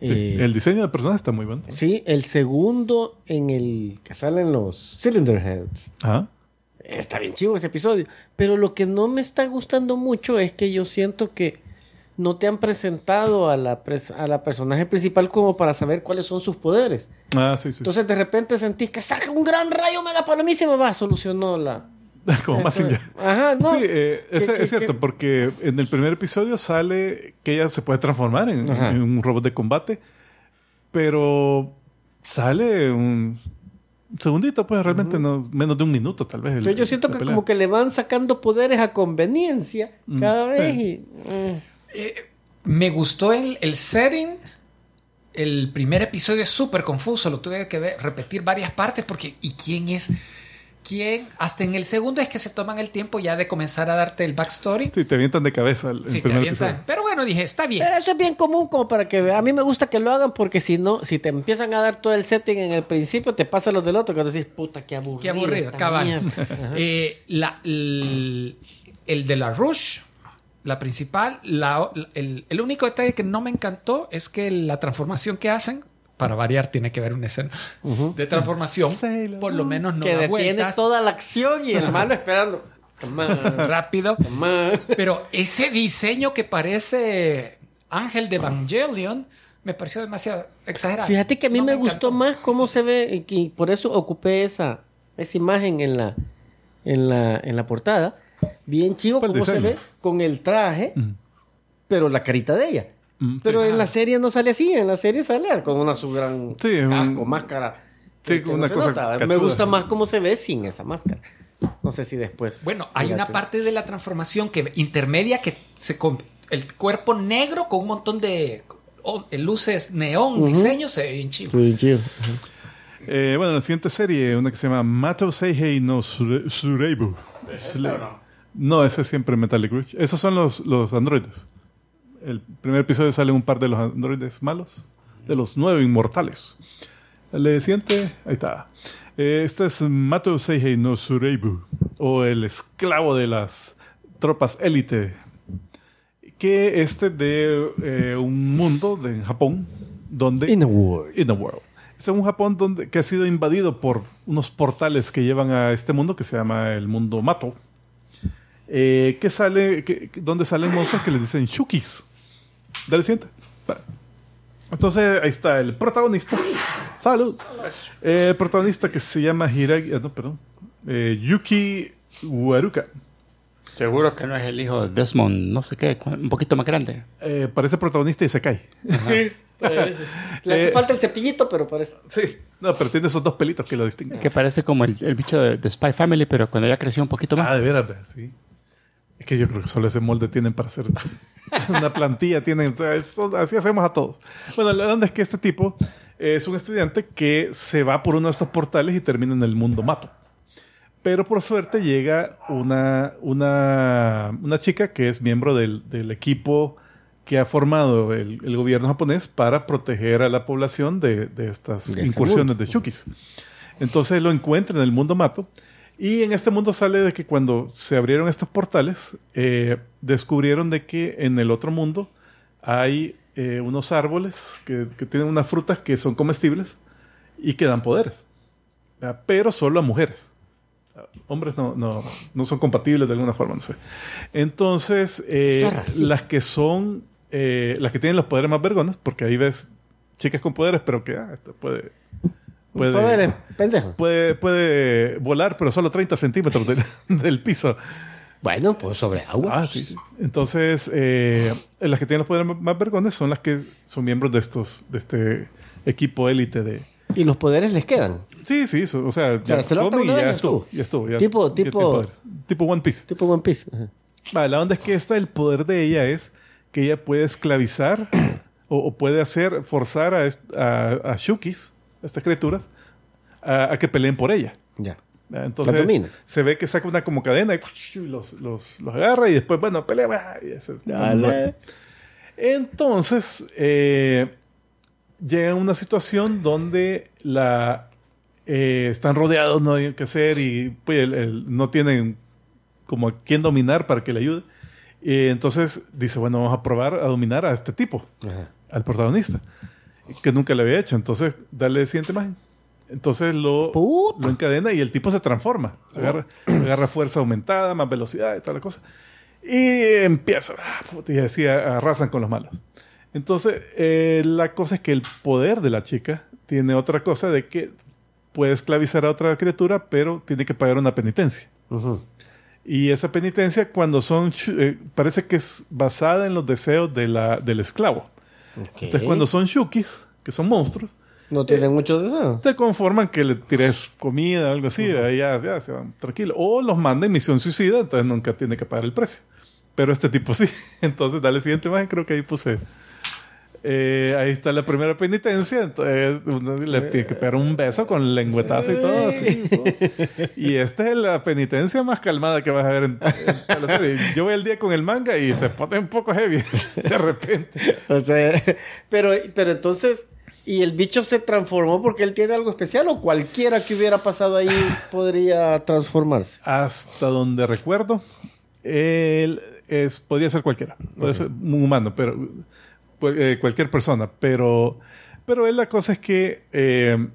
Eh, el diseño de personajes está muy bueno. sí, el segundo en el que salen los Cylinder Heads. Ajá. Está bien chivo ese episodio. Pero lo que no me está gustando mucho es que yo siento que no te han presentado a la, pres- a la personaje principal como para saber cuáles son sus poderes. Ah, sí, sí. Entonces de repente sentís que saca un gran rayo mega palomísimo, va, solucionó la... [LAUGHS] como más Entonces. Ajá, no. Sí, eh, es, cierto, que- porque en el primer episodio sale que ella se puede transformar en un robot de combate, pero sale un segundito, pues realmente no, menos de un minuto tal vez. el- Entonces yo siento que pelea. como que le van sacando poderes a conveniencia Mm, cada vez sí. y... eh. Eh, me gustó el, el setting. El primer episodio es súper confuso. Lo tuve que ver- repetir varias partes porque ¿y quién es? ¿Quién? Hasta en el segundo es que se toman el tiempo ya de comenzar a darte el backstory. Sí, te avientan de cabeza el, el Sí, te primer avientan. episodio. Pero bueno, dije, está bien. Pero eso es bien común como para que... A mí me gusta que lo hagan porque si no, si te empiezan a dar todo el setting en el principio, te pasa los del otro que decís, puta, qué aburrido. Qué aburrido, cabal. mierda". [LAUGHS] Ajá. Eh, la- el, el de la Rush, la principal, la- el, el único detalle que no me encantó es que la transformación que hacen, para variar, tiene que ver una escena de transformación, Sailor por lo menos no que da detiene vueltas toda la acción y el malo esperando. [LAUGHS] Rápido. Pero ese diseño que parece Ángel de Evangelion me pareció demasiado exagerado. Fíjate que a mí No me, gustó más cómo se ve y por eso ocupé esa, esa imagen en la, en la, en la portada. Bien chivo ¿Cuál cómo se ve con el traje, Mm. pero la carita de ella. Mm, Pero sí. en la serie no sale así, en la serie sale con una su gran Sí, es un- casco, máscara. Sí, que- una se cosa nota. Me cachuda. gusta más cómo se ve sin esa máscara. No sé si después. Bueno, hay una que- parte de la transformación que intermedia que se el cuerpo negro con un montón de oh, luces neón, Ujú. diseño, se ve bien chido. Sí, bien chido. Eh, bueno, la siguiente serie, una que se llama Mato Seihei no Sure- Sureibu. Sle- no, ese es siempre Metallic Rouge. Esos son los, los androides. El primer episodio sale un par de los androides malos, de los nueve inmortales. El siguiente, ahí está. Eh, este es Mato Seihei no Sureibu, o el esclavo de las tropas élite. Que este de eh, un mundo de, en Japón donde In a world. in the world. Es un Japón donde, que ha sido invadido por unos portales que llevan a este mundo que se llama el mundo Mato. Eh, que sale, que- donde salen monstruos que les dicen Shukis. Dale siguiente. Entonces ahí está el protagonista. Salud. Eh, el protagonista que se llama Hiragi. ah, no, perdón. Eh, Yuki Waruka. Seguro que no es el hijo de Desmond, no sé qué, un poquito más grande. Eh, parece protagonista y se cae. [LAUGHS] Le hace Eh, falta el cepillito, pero parece. Sí. No, pero tiene esos dos pelitos que lo distinguen. Que parece como el, el bicho de, de Spy Family, pero cuando ya creció un poquito más. Ah, de veras, ve, sí. Es que yo creo que solo ese molde tienen para hacer [LAUGHS] una plantilla. Tienen, o sea, eso- así hacemos a todos. Bueno, la onda es que este tipo es un estudiante que se va por uno de estos portales y termina en el mundo mato. Pero por suerte llega una, una, una chica que es miembro del, del equipo que ha formado el, el gobierno japonés para proteger a la población de, de estas De incursiones de Shukis. Entonces lo encuentra en el mundo mato. Y en este mundo sale de que cuando se abrieron estos portales, eh, descubrieron de que en el otro mundo hay eh, unos árboles que, que tienen unas frutas que son comestibles y que dan poderes. ¿verdad? Pero solo a mujeres. Hombres no, no, no son compatibles de alguna forma, no sé. Entonces, eh, las que son, las que tienen los poderes más vergones, porque ahí ves chicas con poderes, pero que ah, esto puede, puede, Poderes, pendejo. puede, puede volar, pero solo 30 centímetros del, [LAUGHS] del piso. Bueno, pues sobre agua. Ah, sí, sí. Entonces, eh, las que tienen los poderes más- vergones son las que son miembros de estos, de este equipo élite de. Y los poderes les quedan. Sí, sí, so- o sea, ya y autodejan, ya estuvo, ya estuvo. ya- Tipo- ya tipo- One Piece. Tipo One Piece. Ajá. Vale, la onda es que esta, el poder de ella es que ella puede esclavizar [CLEARS THROAT] o, o puede hacer, forzar a, a, a Shukis, estas criaturas, a, a que peleen por ella. Ya. ¿verdad? Entonces se ve que saca una como cadena y los, los, los agarra y después, bueno, pelea. y. Entonces, eh, llega una situación donde la eh, están rodeados, no hay qué hacer y pues, el- el- no tienen como a quién dominar para que le ayude. Y entonces dice, bueno, vamos a probar a dominar a este tipo, Ajá. al protagonista, que nunca le había hecho. Entonces, dale siguiente imagen. Entonces lo, lo encadena y el tipo se transforma. Agarra, agarra fuerza aumentada, más velocidad y toda la cosa. Y empieza. ah, y así arrasan con los malos. Entonces, eh, la cosa es que el poder de la chica tiene otra cosa de que puede esclavizar a otra criatura, pero tiene que pagar una penitencia. Ujú. Y esa penitencia, cuando son. eh, parece que es basada en los deseos de la, del esclavo. Ok. Entonces, cuando son shukis, que son monstruos, No tienen muchos deseos. te conforman que le tires comida o algo así, ahí ya, ya se van tranquilos. O los manda en misión suicida, entonces nunca tiene que pagar el precio. Pero este tipo sí. [LAUGHS] Entonces, dale siguiente imagen, creo que ahí puse. Eh, ahí está la primera penitencia, entonces uno le tiene que pegar un beso con lengüetazo y todo así. [LAUGHS] Y esta es la penitencia más calmada que vas a ver en, en la serie. Yo voy el día con el manga y se pone un poco heavy [LAUGHS] de repente. O sea, pero, pero entonces, ¿y el bicho se transformó porque él tiene algo especial o cualquiera que hubiera pasado ahí podría transformarse? hasta donde recuerdo, él es, podría ser cualquiera. Puede ser un humano, pero eh, cualquier persona. Pero, pero él la cosa es que eh,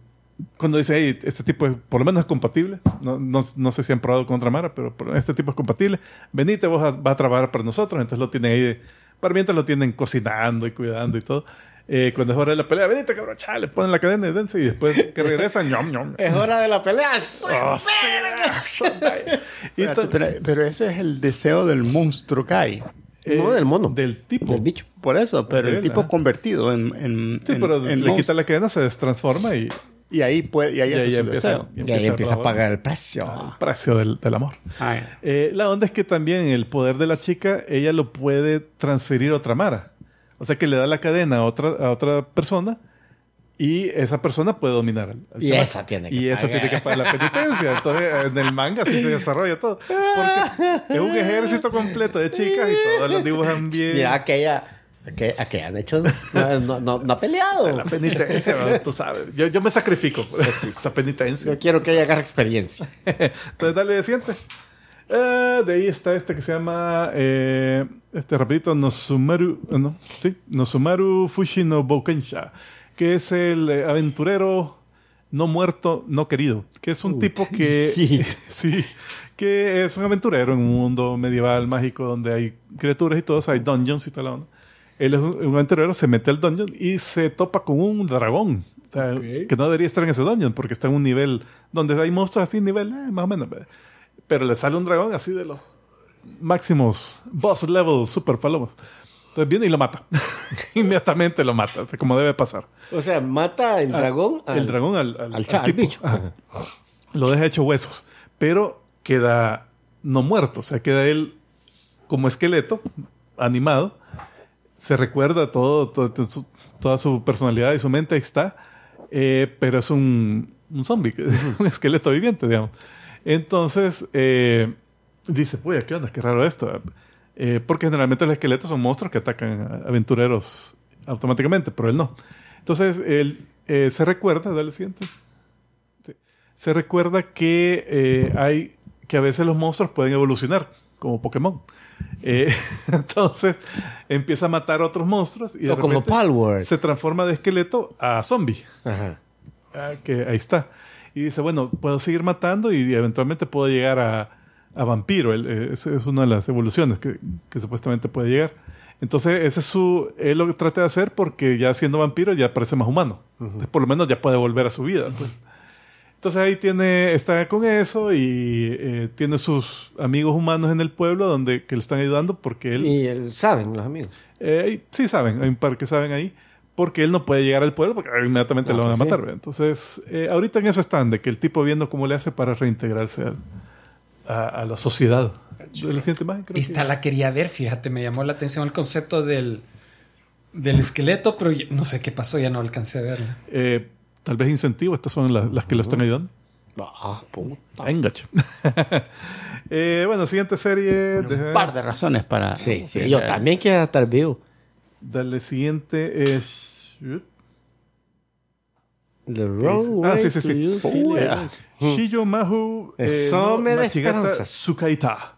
cuando dice, hey, este tipo es- por lo menos es compatible, no, no, no sé si han probado con otra Mara, pero, este tipo es compatible, venite, vos a, va a trabajar para nosotros. Entonces lo tienen ahí, de- para mientras lo tienen cocinando y cuidando y todo. Eh, cuando es hora de la pelea, venite, cabrón, chale, le ponen la cadena y dense y después que regresan, ñom, ñom. Es hora de la pelea. ¡Soy Oh, sí. Y Espérate, ta- pero, pero ese es el deseo del monstruo que No, del mono. Del tipo. Del bicho. Por eso, pero el tipo ah. convertido en, en, Sí, en- pero en le quita la cadena, se destransforma y, y ahí puede y ahí y hace ahí su empieza, deseo. Y ahí empieza a pagar el precio. el precio del, del amor. Ah. Eh, la onda es que también el poder de la chica, ella lo puede transferir a otra Mara. O sea que le da la cadena a otra, a otra persona y esa persona puede dominar al, al Y chamaco. esa tiene que Y esa pagar. tiene que pagar la penitencia. Entonces en el manga así se desarrolla todo. Porque es un ejército completo de chicas y todos los dibujan [LAUGHS] bien. Mira, aquella, aquella, aquella, de hecho, no, no, no, no ha peleado. La penitencia, ¿no? tú sabes. Yo, yo me sacrifico por esa penitencia. Yo quiero que ella agarre experiencia. Entonces, dale siguiente. Eh, de ahí está este que se llama, eh, este rapidito, Nosumaru, eh, no, sí, Nosumaru Fushi no Boukensha, que es el eh, aventurero no muerto, no querido, que es un tipo [LAUGHS] que, sí. [LAUGHS] sí, que es un aventurero en un mundo medieval mágico donde hay criaturas y todos, hay dungeons y tal. onda. Él es un, un aventurero, se mete al dungeon y se topa con un dragón. O sea, que no debería estar en ese dungeon porque está en un nivel donde hay monstruos así, nivel eh, más o menos. Pero le sale un dragón así de los máximos boss level super palomos. Entonces viene y lo mata. [LAUGHS] Inmediatamente lo mata, o sea, como debe pasar. O sea, mata el dragón. Ah, el al- dragón al, al, al cha- al tipo. bicho. Ajá. Lo deja hecho huesos. Pero queda no muerto. O sea, queda él como esqueleto, animado. Se recuerda todo, todo- su- toda su personalidad y su mente ahí está. Eh, pero es un, un zombie, un [LAUGHS] esqueleto viviente, digamos. Entonces, eh, dice, pues, ¿qué onda? Qué raro esto. Eh, porque generalmente los esqueletos son monstruos que atacan a aventureros automáticamente, pero él no. Entonces, él eh, se recuerda, dale siguiente. Sí. Se recuerda que eh, hay que a veces los monstruos pueden evolucionar, como Pokémon. Eh, [LAUGHS] entonces empieza a matar a otros monstruos y de O como Palworld. se transforma de esqueleto a zombie. Ajá. Ah, que ahí está. Y dice, bueno, puedo seguir matando y eventualmente puedo llegar a, a vampiro. Él, eh, es una de las evoluciones que, que supuestamente puede llegar. Entonces, ese es su... Él lo que trata de hacer porque ya siendo vampiro ya parece más humano. Entonces, por lo menos ya puede volver a su vida. pues. Entonces ahí tiene, está con eso y eh, tiene sus amigos humanos en el pueblo donde que le están ayudando porque él... Y él- saben los amigos. Eh, sí saben, hay un par que saben ahí, porque él no puede llegar al pueblo porque inmediatamente Ah, lo van a pues sí. matar. ¿verdad? Entonces, eh, ahorita en eso están, de que el tipo viendo cómo le hace para reintegrarse al- a, a la sociedad. ¿De la siguiente imagen? Creo Esta que- la quería ver, fíjate, me llamó la atención el concepto del, del esqueleto, pero ya- no sé qué pasó, ya no alcancé a verla. Eh, tal vez incentivo, estas son las, las que lo están ayudando. Ah, puta. Venga, che. [LAUGHS] Eh, bueno, siguiente serie. Un deja- par de razones para... Sí, sí. Yo también quiero estar vivo. Dale, siguiente es... The wrong Ah, way sí, sí, sí. use Oh, yeah. Shiyo Mahu eh, Eso me da. Tsukaita.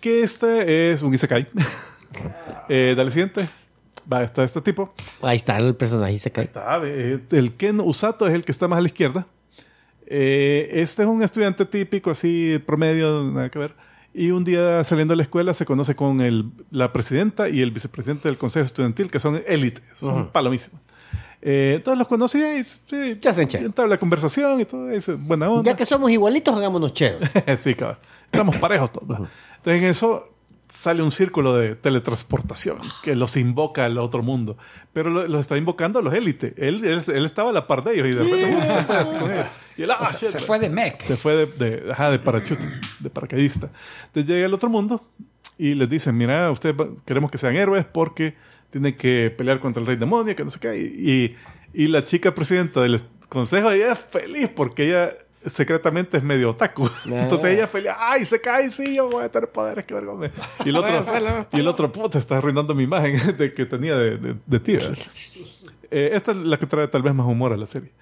Que este es un Isekai. [LAUGHS] eh, dale siguiente. Va, está este tipo. Ahí está el personaje se cae. Está, eh, el Ken Usato es el que está más a la izquierda. Eh, este es un estudiante típico, así, promedio, nada que ver. Y un día saliendo de la escuela se conoce con el, la presidenta y el vicepresidente del consejo estudiantil, que son élite, son palomísimos. Eh, entonces los conocí y sí, Ya se entabla la conversación y todo eso, buena onda. Ya que somos igualitos, hagámonos chévere. [LAUGHS] sí, cabrón. Éramos parejos todos. Entonces en eso sale un círculo de teletransportación que los invoca al otro mundo. Pero lo- los está invocando los élites. Él, él, él estaba a la par de ellos y de repente se fue así con ellos. Y él, ah, O sea, shit, se fue de mech. Se fue de, de, ajá, de parachute, de paracaidista. Entonces llega al otro mundo y les dicen, mira, ustedes queremos que sean héroes porque tienen que pelear contra el rey demonio, que no sé qué. Y, y, y la chica presidenta del consejo, ella es feliz porque ella secretamente es medio otaku. [LAUGHS] Entonces ella feliz, ay, se cae, sí, yo voy a tener poderes, qué vergüenza. Y el [LAUGHS] otro, y el otro, puta, está arruinando mi imagen [LAUGHS] de que tenía de, de, de ti. Eh, esta es la que trae tal vez más humor a la serie.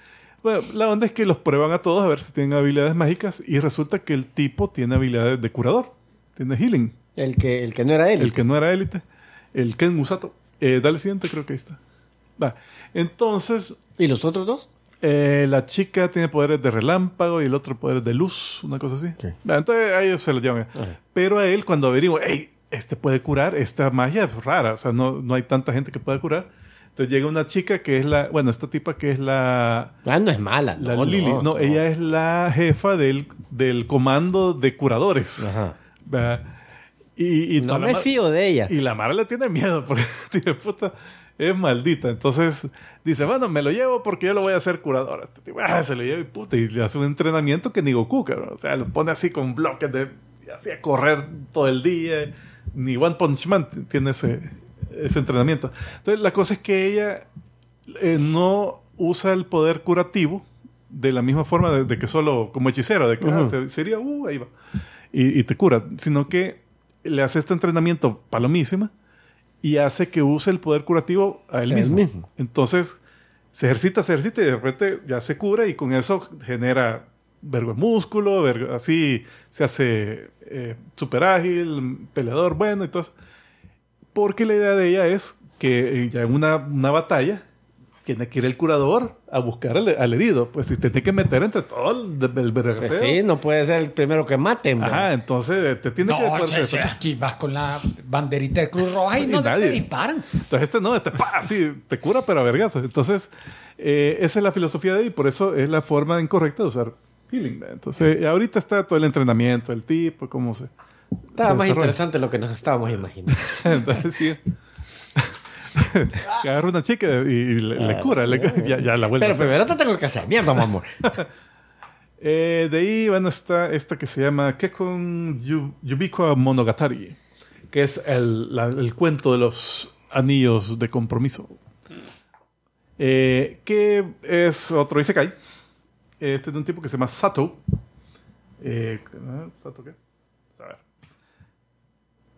Bueno, la onda es que los prueban a todos a ver si tienen habilidades mágicas y resulta que el tipo tiene habilidades de curador. Tiene healing. El que, el que no era él. El que no era élite. El Ken Musato. Eh, dale siguiente, creo que ahí está. Va. Entonces, ¿Y los otros dos? eh, la chica tiene poderes de relámpago y el otro poderes de luz, una cosa así. Va, entonces a ellos se lo llevan. Pero a él, cuando averigua, hey, este puede curar, esta magia es rara, o sea, no, no hay tanta gente que pueda curar. Entonces llega una chica que es la, bueno, esta tipa que es la, Ah, no es mala. la no, Lily. No, ella es la jefa del, del comando de curadores. Ajá. Y, y No me fío de ella. y la Mara le tiene miedo porque [LAUGHS] tiene puta, es maldita. Entonces dice, bueno, me lo llevo porque yo lo voy a hacer tipo, ah, se lo lleva y puta, y le hace un entrenamiento que ni Goku, cabrón. O sea, lo pone así con bloques de, así a correr todo el día. Ni One Punch Man tiene ese, ese entrenamiento. Entonces la cosa es que ella eh, no usa el poder curativo de la misma forma de, de que solo como hechicero, de que ah, se- sería, uh, ahí va, y, y te cura, sino que le hace este entrenamiento palomísima y hace que use el poder curativo a él mismo. mismo. Entonces se ejercita, se ejercita y de repente ya se cura y con eso genera vergo de músculo, vergo- así se hace eh, súper ágil, peleador bueno y todo eso. Porque la idea de ella es que ya en una, una batalla tiene que ir el curador a buscar al, al herido. Pues si te tiene que meter entre todo el, el Pues vergaseo. sí, no puede ser el primero que maten. Ajá, ¿verdad? entonces eh, te tiene que... No, poder- che, che, aquí vas con la banderita de Cruz Roja y Y no te disparan. Entonces este no, este pa, sí, te cura pero a. Entonces, eh, esa es la filosofía de ahí, por eso es la forma incorrecta de usar healing. ¿verdad? Entonces, ahorita está todo el entrenamiento, el tipo, cómo se Estaba se más desarrolla. interesante lo que nos estábamos imaginando. [LAUGHS] Entonces, sí. [LAUGHS] Agarra una chica y, y le, le cura, le- [LAUGHS] ya, ya la vuelve Pero primero te tengo que hacer mierda, mi amor. [LAUGHS] Eh, de ahí, bueno, está esta que se llama Kekon Yu- Yubiko Monogatari, que es el, la- el cuento de los anillos de compromiso. Eh, que es otro Isekai. Este es de un tipo que se llama Sato. Eh, ¿ah? ¿Sato qué? A ver.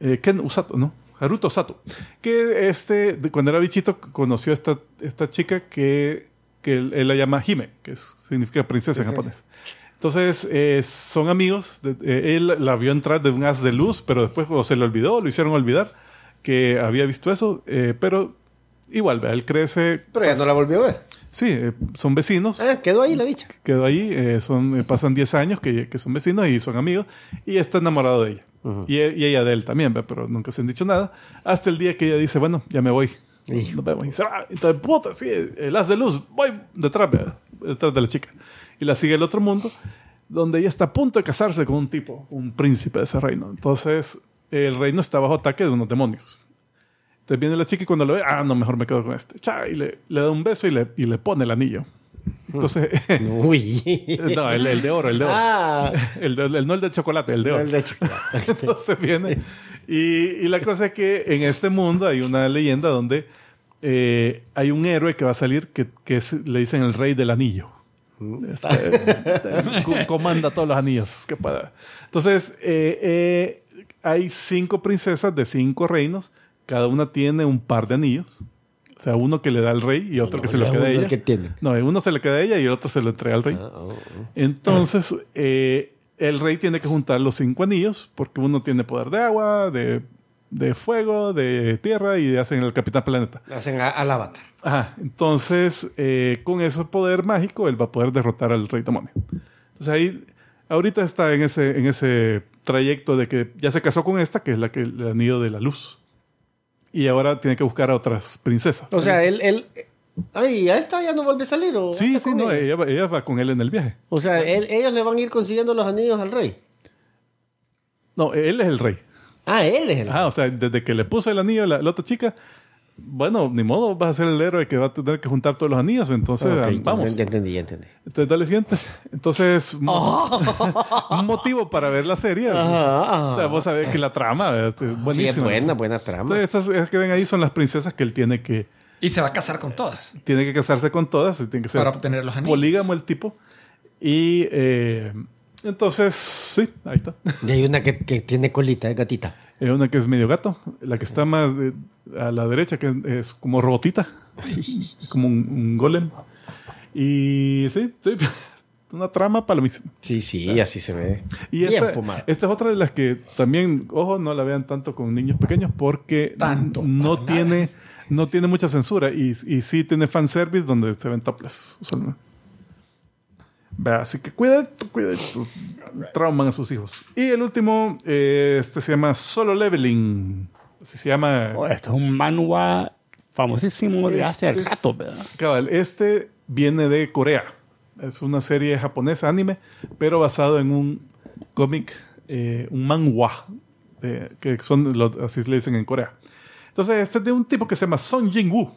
Eh, Ken Usato, ¿no? Haruto Sato. Que este, cuando era bichito, conoció a esta, esta chica que, que él, él la llama Hime, que significa princesa en japonés. Entonces, eh, son amigos. de- eh, él la vio entrar de un haz de luz, pero después o se le olvidó, lo hicieron olvidar que había visto eso. eh, pero igual, él crece. Pero ya no la volvió a ver. Sí, eh, son vecinos. Ah, quedó ahí la bicha. Quedó ahí, eh, son, eh, pasan 10 años que, que son vecinos y son amigos. Y está enamorado de ella. Y, e- y ella de él también, pero nunca se han dicho nada. Hasta el día que ella dice, bueno, ya me voy. Nos vemos. Y se va. Entonces, puta, sí, el haz de luz. Voy detrás, vea, detrás de la chica. Y la sigue el otro mundo, donde ella está a punto de casarse con un tipo, un príncipe de ese reino. Entonces, el reino está bajo ataque de unos demonios. Entonces viene la chica y cuando lo ve, ah, no, mejor me quedo con este. Cha, y le, le da un beso y le, y le pone el anillo. Entonces, Uy. [LAUGHS] no, el, el de oro, el de oro. Ah, [LAUGHS] El, el- no el de chocolate, el de oro. el de chocolate. [LAUGHS] Entonces viene. Y, y la cosa es que en este mundo hay una leyenda donde eh, hay un héroe que va a salir que, que es- le dicen el rey del anillo. Este, co- comanda todos los anillos que pueda. Entonces, eh, eh, hay cinco princesas de cinco reinos. Cada una tiene un par de anillos. O sea, uno que le da al rey y otro que se lo queda a ella. que tiene. No, uno se le queda a ella y el otro se lo entrega al rey. Ah, oh, oh. Entonces, eh, el rey tiene que juntar los cinco anillos, porque uno tiene poder de agua, de, de fuego, de tierra y hacen el capitán planeta. Hacen a- al avatar. Ajá, entonces, eh, con ese poder mágico, él va a poder derrotar al rey demonio. Entonces ahí, ahorita está en ese, en ese trayecto de que ya se casó con esta, que es la que el anillo de la luz. Y ahora tiene que buscar a otras princesas. O sea, él, él. Ay, ¿a esta ya no vuelve a salir? ¿o Sí, sí, no, ella? ella, va- ella va con él en el viaje. O sea, él- ellos le van a ir consiguiendo los anillos al rey. No, él es el rey. Ah, él es el. Ah, o sea, desde que le puso el anillo a la, la otra chica, bueno, ni modo, vas a ser el héroe que va a tener que juntar todos los anillos, entonces Ok, ah, vamos. Ya entendí, ya entendí. Entonces, dale siguiente. Entonces, mo- [LAUGHS] un motivo para ver la serie. Ajá, O sea, vos sabés que la trama es buenísima. Sí, es buena, buena trama. Entonces, esas, esas que ven ahí son las princesas que él tiene que, Y se va a casar con todas tiene que casarse con todas, y tiene que ser para obtener los anillos. polígamo el tipo. Y eh, entonces, sí, ahí está. Y hay una que, que tiene colita, es gatita. Hay una que es medio gato, la que está más eh, a la derecha, que es como robotita, [LAUGHS] como un, un golem. Y sí, sí, [LAUGHS] una trama palomísima. Sí, sí, así se ve. Y Bien esta, fumada. esta es otra de las que también, ojo, no la vean tanto con niños pequeños porque Tanto, no tiene, no tiene mucha censura y, y sí tiene fanservice donde se ven topless. usualmente. Vea, así que cuidadito, cuidadito. Trauman a sus hijos. Y el último, eh, este se llama Solo Leveling. Así se llama. Oh, esto es un manhwa famosísimo de hace Este es- rato, ¿verdad? Cabal, este viene de Corea. Es una serie japonesa, anime, pero basado en un cómic, eh, un manhwa, eh, que son, los- así le dicen en Corea. Entonces, este es de un tipo que se llama Son Jin-woo,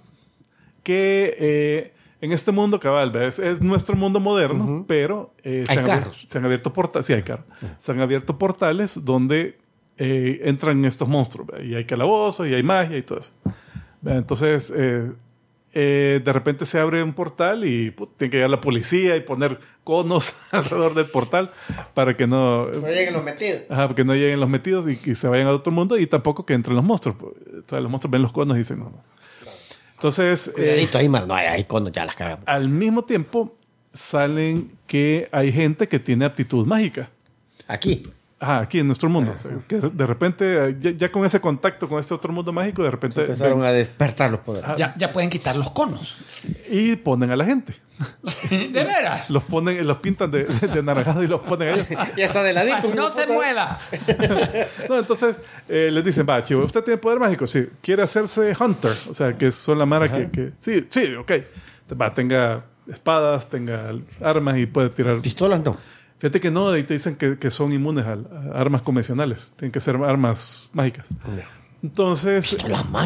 que en este mundo, cabal, es nuestro mundo moderno, pero eh, Hay se, han abierto, carros. se han abierto portales, sí hay carros, se han abierto portales donde eh, entran estos monstruos, ¿ve? y hay calabozos, y hay magia y todo eso. Ve, Entonces, eh, eh, de repente se abre un portal y put, tiene que llegar la policía y poner conos [LAUGHS] alrededor del portal para que no, No lleguen los metidos. ajá, que no lleguen los metidos y que se vayan a otro mundo y tampoco que entren los monstruos. O sea, los monstruos ven los conos y dicen no. no. Entonces, eh, Cuidadito ahí, man. No, ahí cuando ya las cagamos. al mismo tiempo salen que hay gente que tiene aptitud mágica. Aquí. Ajá, aquí en nuestro mundo. O sea, que de repente, ya, ya con ese contacto con este otro mundo mágico, de repente Empezaron ven- a despertar los poderes. Ya, ya pueden quitar los conos. y ponen a la gente. [LAUGHS] ¿De veras? Los ponen, los pintan de, de anaranjado y los ponen a ellos. [LAUGHS] Ya está de ladito. ¡No se puta. mueva! [LAUGHS] No, entonces eh, les dicen, va, chivo, ¿usted tiene poder mágico? Sí. ¿Quiere hacerse Hunter? O sea, que son la mara que, que... Sí, sí, ok. Va, tenga espadas, tenga armas y puede tirar... Pistolas no. Fíjate que no, ahí te dicen que, que son inmunes a, a armas convencionales. Tienen que ser armas mágicas. Entonces,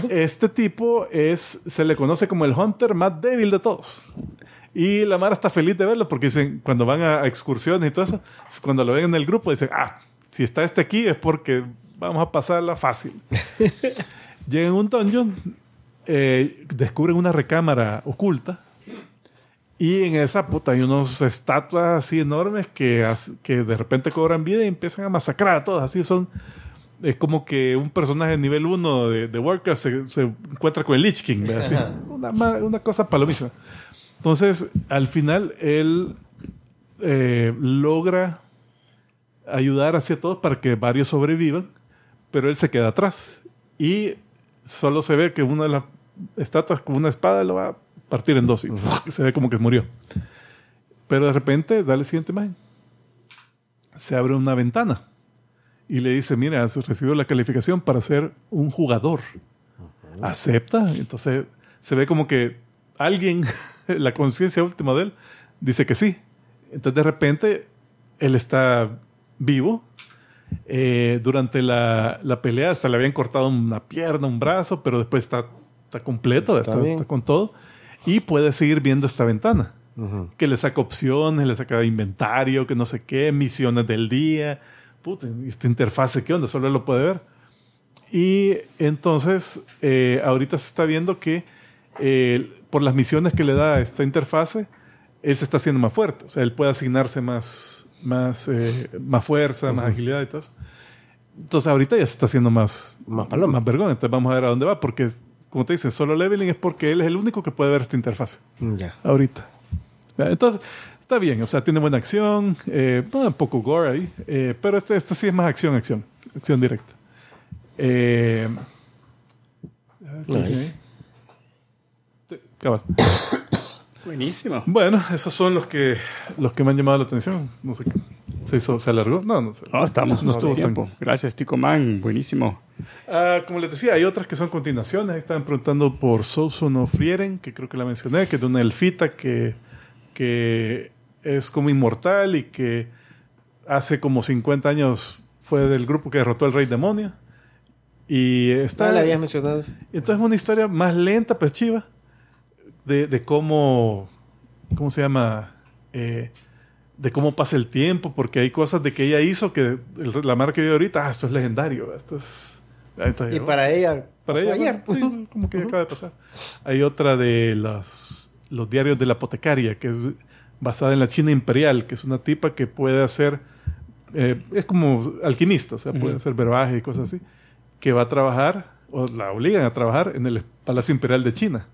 este tipo es, se le conoce como el hunter más débil de todos. Y la Mara está feliz de verlo porque dicen, cuando van a excursiones y todo eso, cuando lo ven en el grupo, dicen, ah, si está este aquí es porque vamos a pasarla fácil. [LAUGHS] Llegan a un dungeon, eh, descubren una recámara oculta y en esa puta hay unos estatuas así enormes que, que de repente cobran vida y empiezan a masacrar a todos. Así son. Es como que un personaje nivel 1 de, de Warcraft se, se encuentra con el Lich King. Así, una, una cosa palomísima. Entonces, al final, él eh, logra ayudar hacia todos para que varios sobrevivan, pero él se queda atrás. Y solo se ve que una de las estatuas con una espada lo va partir en dos y se ve como que murió. Pero de repente, dale siguiente imagen. Se abre una ventana y le dice, mira, has recibido la calificación para ser un jugador. Acepta. Entonces se ve como que alguien, [LAUGHS] la conciencia última de él, dice que sí. Entonces de repente él está vivo. Eh, durante la, la pelea hasta le habían cortado una pierna, un brazo, pero después está, está completo, está, bien. está con todo. Y puede seguir viendo esta ventana. Que le saca opciones, le saca inventario, que no sé qué, misiones del día. Puta, ¿y esta interfase, ¿qué onda? Solo él lo puede ver. Y entonces, eh, ahorita se está viendo que eh, por las misiones que le da esta interfase, él se está haciendo más fuerte. O sea, él puede asignarse más, más, eh, más fuerza, más agilidad y todo eso. Entonces, ahorita ya se está haciendo más, Más paloma. más vergón. Entonces, vamos a ver a dónde va. Porque, como te dicen, solo leveling es porque él es el único que puede ver esta interfase Ya. ahorita. Entonces, está bien, o sea, tiene buena acción, eh, bueno, un poco gore ahí, eh, pero este, este sí es más acción, acción, acción directa. Eh, ¿qué Nice. cabal. [COUGHS] Buenísimo. Bueno, esos son los que los que me han llamado la atención. No sé qué. ¿Se, hizo, ¿Se alargó? No, no sé. No, estamos no no estuvo tan- tiempo. Gracias, Tico Man. Buenísimo. Ah, como les decía, hay otras que son continuaciones. Ahí estaban preguntando por Souso no Frieren, que creo que la mencioné, que es de una elfita que, que es como inmortal y que hace como 50 años fue del grupo que derrotó al rey demonio. Y está. Ah, la habías mencionado. Entonces es una historia más lenta, pues chiva, de, de cómo, ¿cómo se llama? Eh, de cómo pasa el tiempo, porque hay cosas de que ella hizo que el- la marca que veo ahorita, ah, esto es legendario, esto es... está, Y para ella, Para pasó ella, ayer. bueno, sí, [LAUGHS] como que acaba de pasar. Hay otra de los, los diarios de la apotecaria, que es basada en la China imperial, que es una tipa que puede hacer, eh, es como alquimista, o sea, puede hacer verbaje y cosas así, que va a trabajar, o la obligan a trabajar en el Palacio Imperial de China.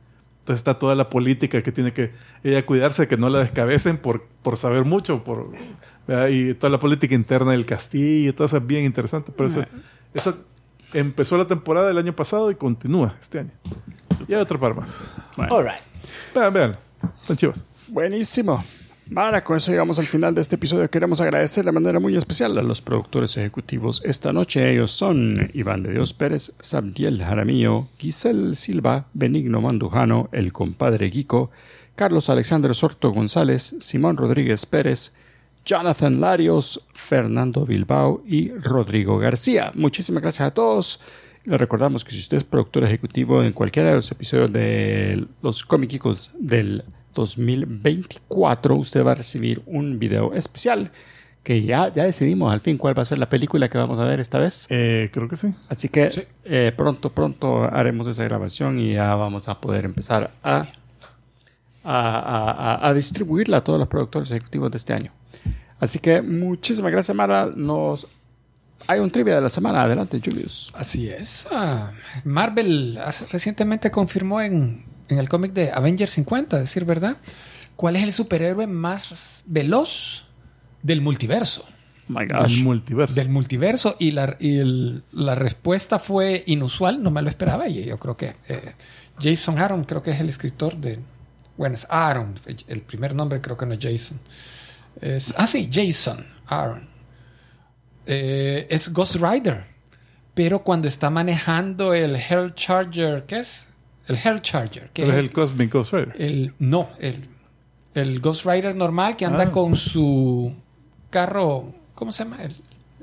Entonces está toda la política que tiene que ella cuidarse de que no la descabecen por, por saber mucho, por, ¿verdad? y toda la política interna del castillo, todo eso es bien interesante. Pero eso, eso empezó la temporada del año pasado y continúa este año. Y hay otro par más. All right. Vean, vean, están chivas. Buenísimo. Mara, con eso llegamos al final de este episodio. Queremos agradecer de manera muy especial a los productores ejecutivos esta noche. Ellos son Iván de Dios Pérez, Sabdiel Jaramillo, Giselle Silva, Benigno Mandujano, el compadre Guico, Carlos Alexander Sorto González, Simón Rodríguez Pérez, Jonathan Larios, Fernando Bilbao y Rodrigo García. Muchísimas gracias a todos. Le recordamos que si usted es productor ejecutivo en cualquiera de los episodios de los cómicos del 2024, usted va a recibir un video especial que ya, ya decidimos al fin cuál va a ser la película que vamos a ver esta vez. Eh, creo que sí. Así que eh, pronto, pronto haremos esa grabación y ya vamos a poder empezar a, a, a- a- a distribuirla a todos los productores ejecutivos de este año. Así que muchísimas gracias, Mara. Nos... Hay un trivia de la semana. Adelante, Julius. Así es. Ah, Marvel recientemente confirmó en, en el cómic de Avengers 50, a decir verdad, cuál es el superhéroe más veloz del multiverso. My El multiverso. Del multiverso. Y la, y el- la respuesta fue inusual, no me lo esperaba. Y yo creo que eh, Jason Aaron, creo que es el escritor de. Bueno, es Aaron. El primer nombre creo que no es Jason. Es, ah, sí, Jason Aaron. Eh, es Ghost Rider. Pero cuando está manejando el Hell Charger, ¿qué es? El Hell Charger. que Pero es el Cosmic Ghost Rider. el- no, el, el Ghost Rider normal que anda Ah. con su carro, ¿cómo se llama? El-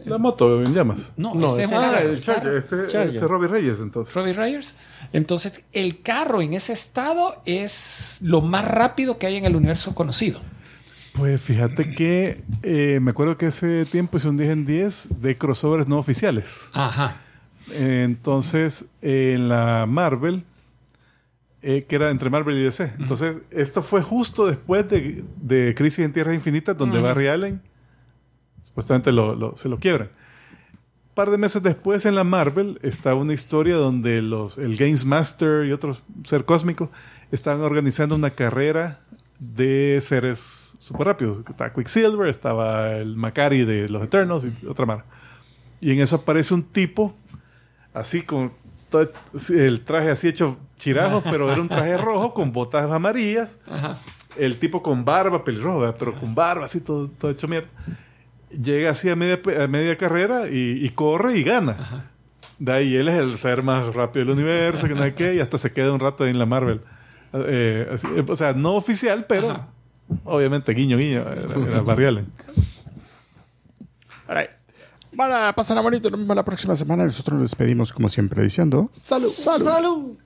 La moto en llamas. no, No, este es Ah, el Charger. carro. Este, Charger. este es Robbie Reyes, entonces. Robbie Ryers. Entonces, el carro en ese estado es lo más rápido que hay en el universo conocido. Pues fíjate que eh, me acuerdo que ese tiempo hice un 10 en 10 de crossovers no oficiales. Ajá. Entonces, en la Marvel, eh, que era entre Marvel y DC. Entonces, esto fue justo después de, de Crisis en Tierras Infinitas, donde Barry Allen supuestamente lo- lo- se lo quiebran. Un par de meses después, en la Marvel, está una historia donde los, el Games Master y otros ser cósmico estaban organizando una carrera de seres super rápidos. Estaba Quicksilver, estaba el Macari de los Eternals y otra mar. Y en eso aparece un tipo así con todo el traje así hecho chirajos, pero era un traje rojo con botas amarillas. Ajá. El tipo con barba, pelirrojo, ¿verdad? pero con barba así todo, todo hecho mierda. Llega así a media, a media carrera y, y corre y gana. De ahí él es el ser más rápido del universo, que no sé qué, y hasta se queda un rato en la Marvel. Eh, así, eh, o sea, no oficial, pero Ajá. obviamente guiño, guiño, era, era Barry Allen. All right. Bueno, pasen bonito. Nos vemos la próxima semana. Nosotros nos despedimos como siempre diciendo. Salud. Salud.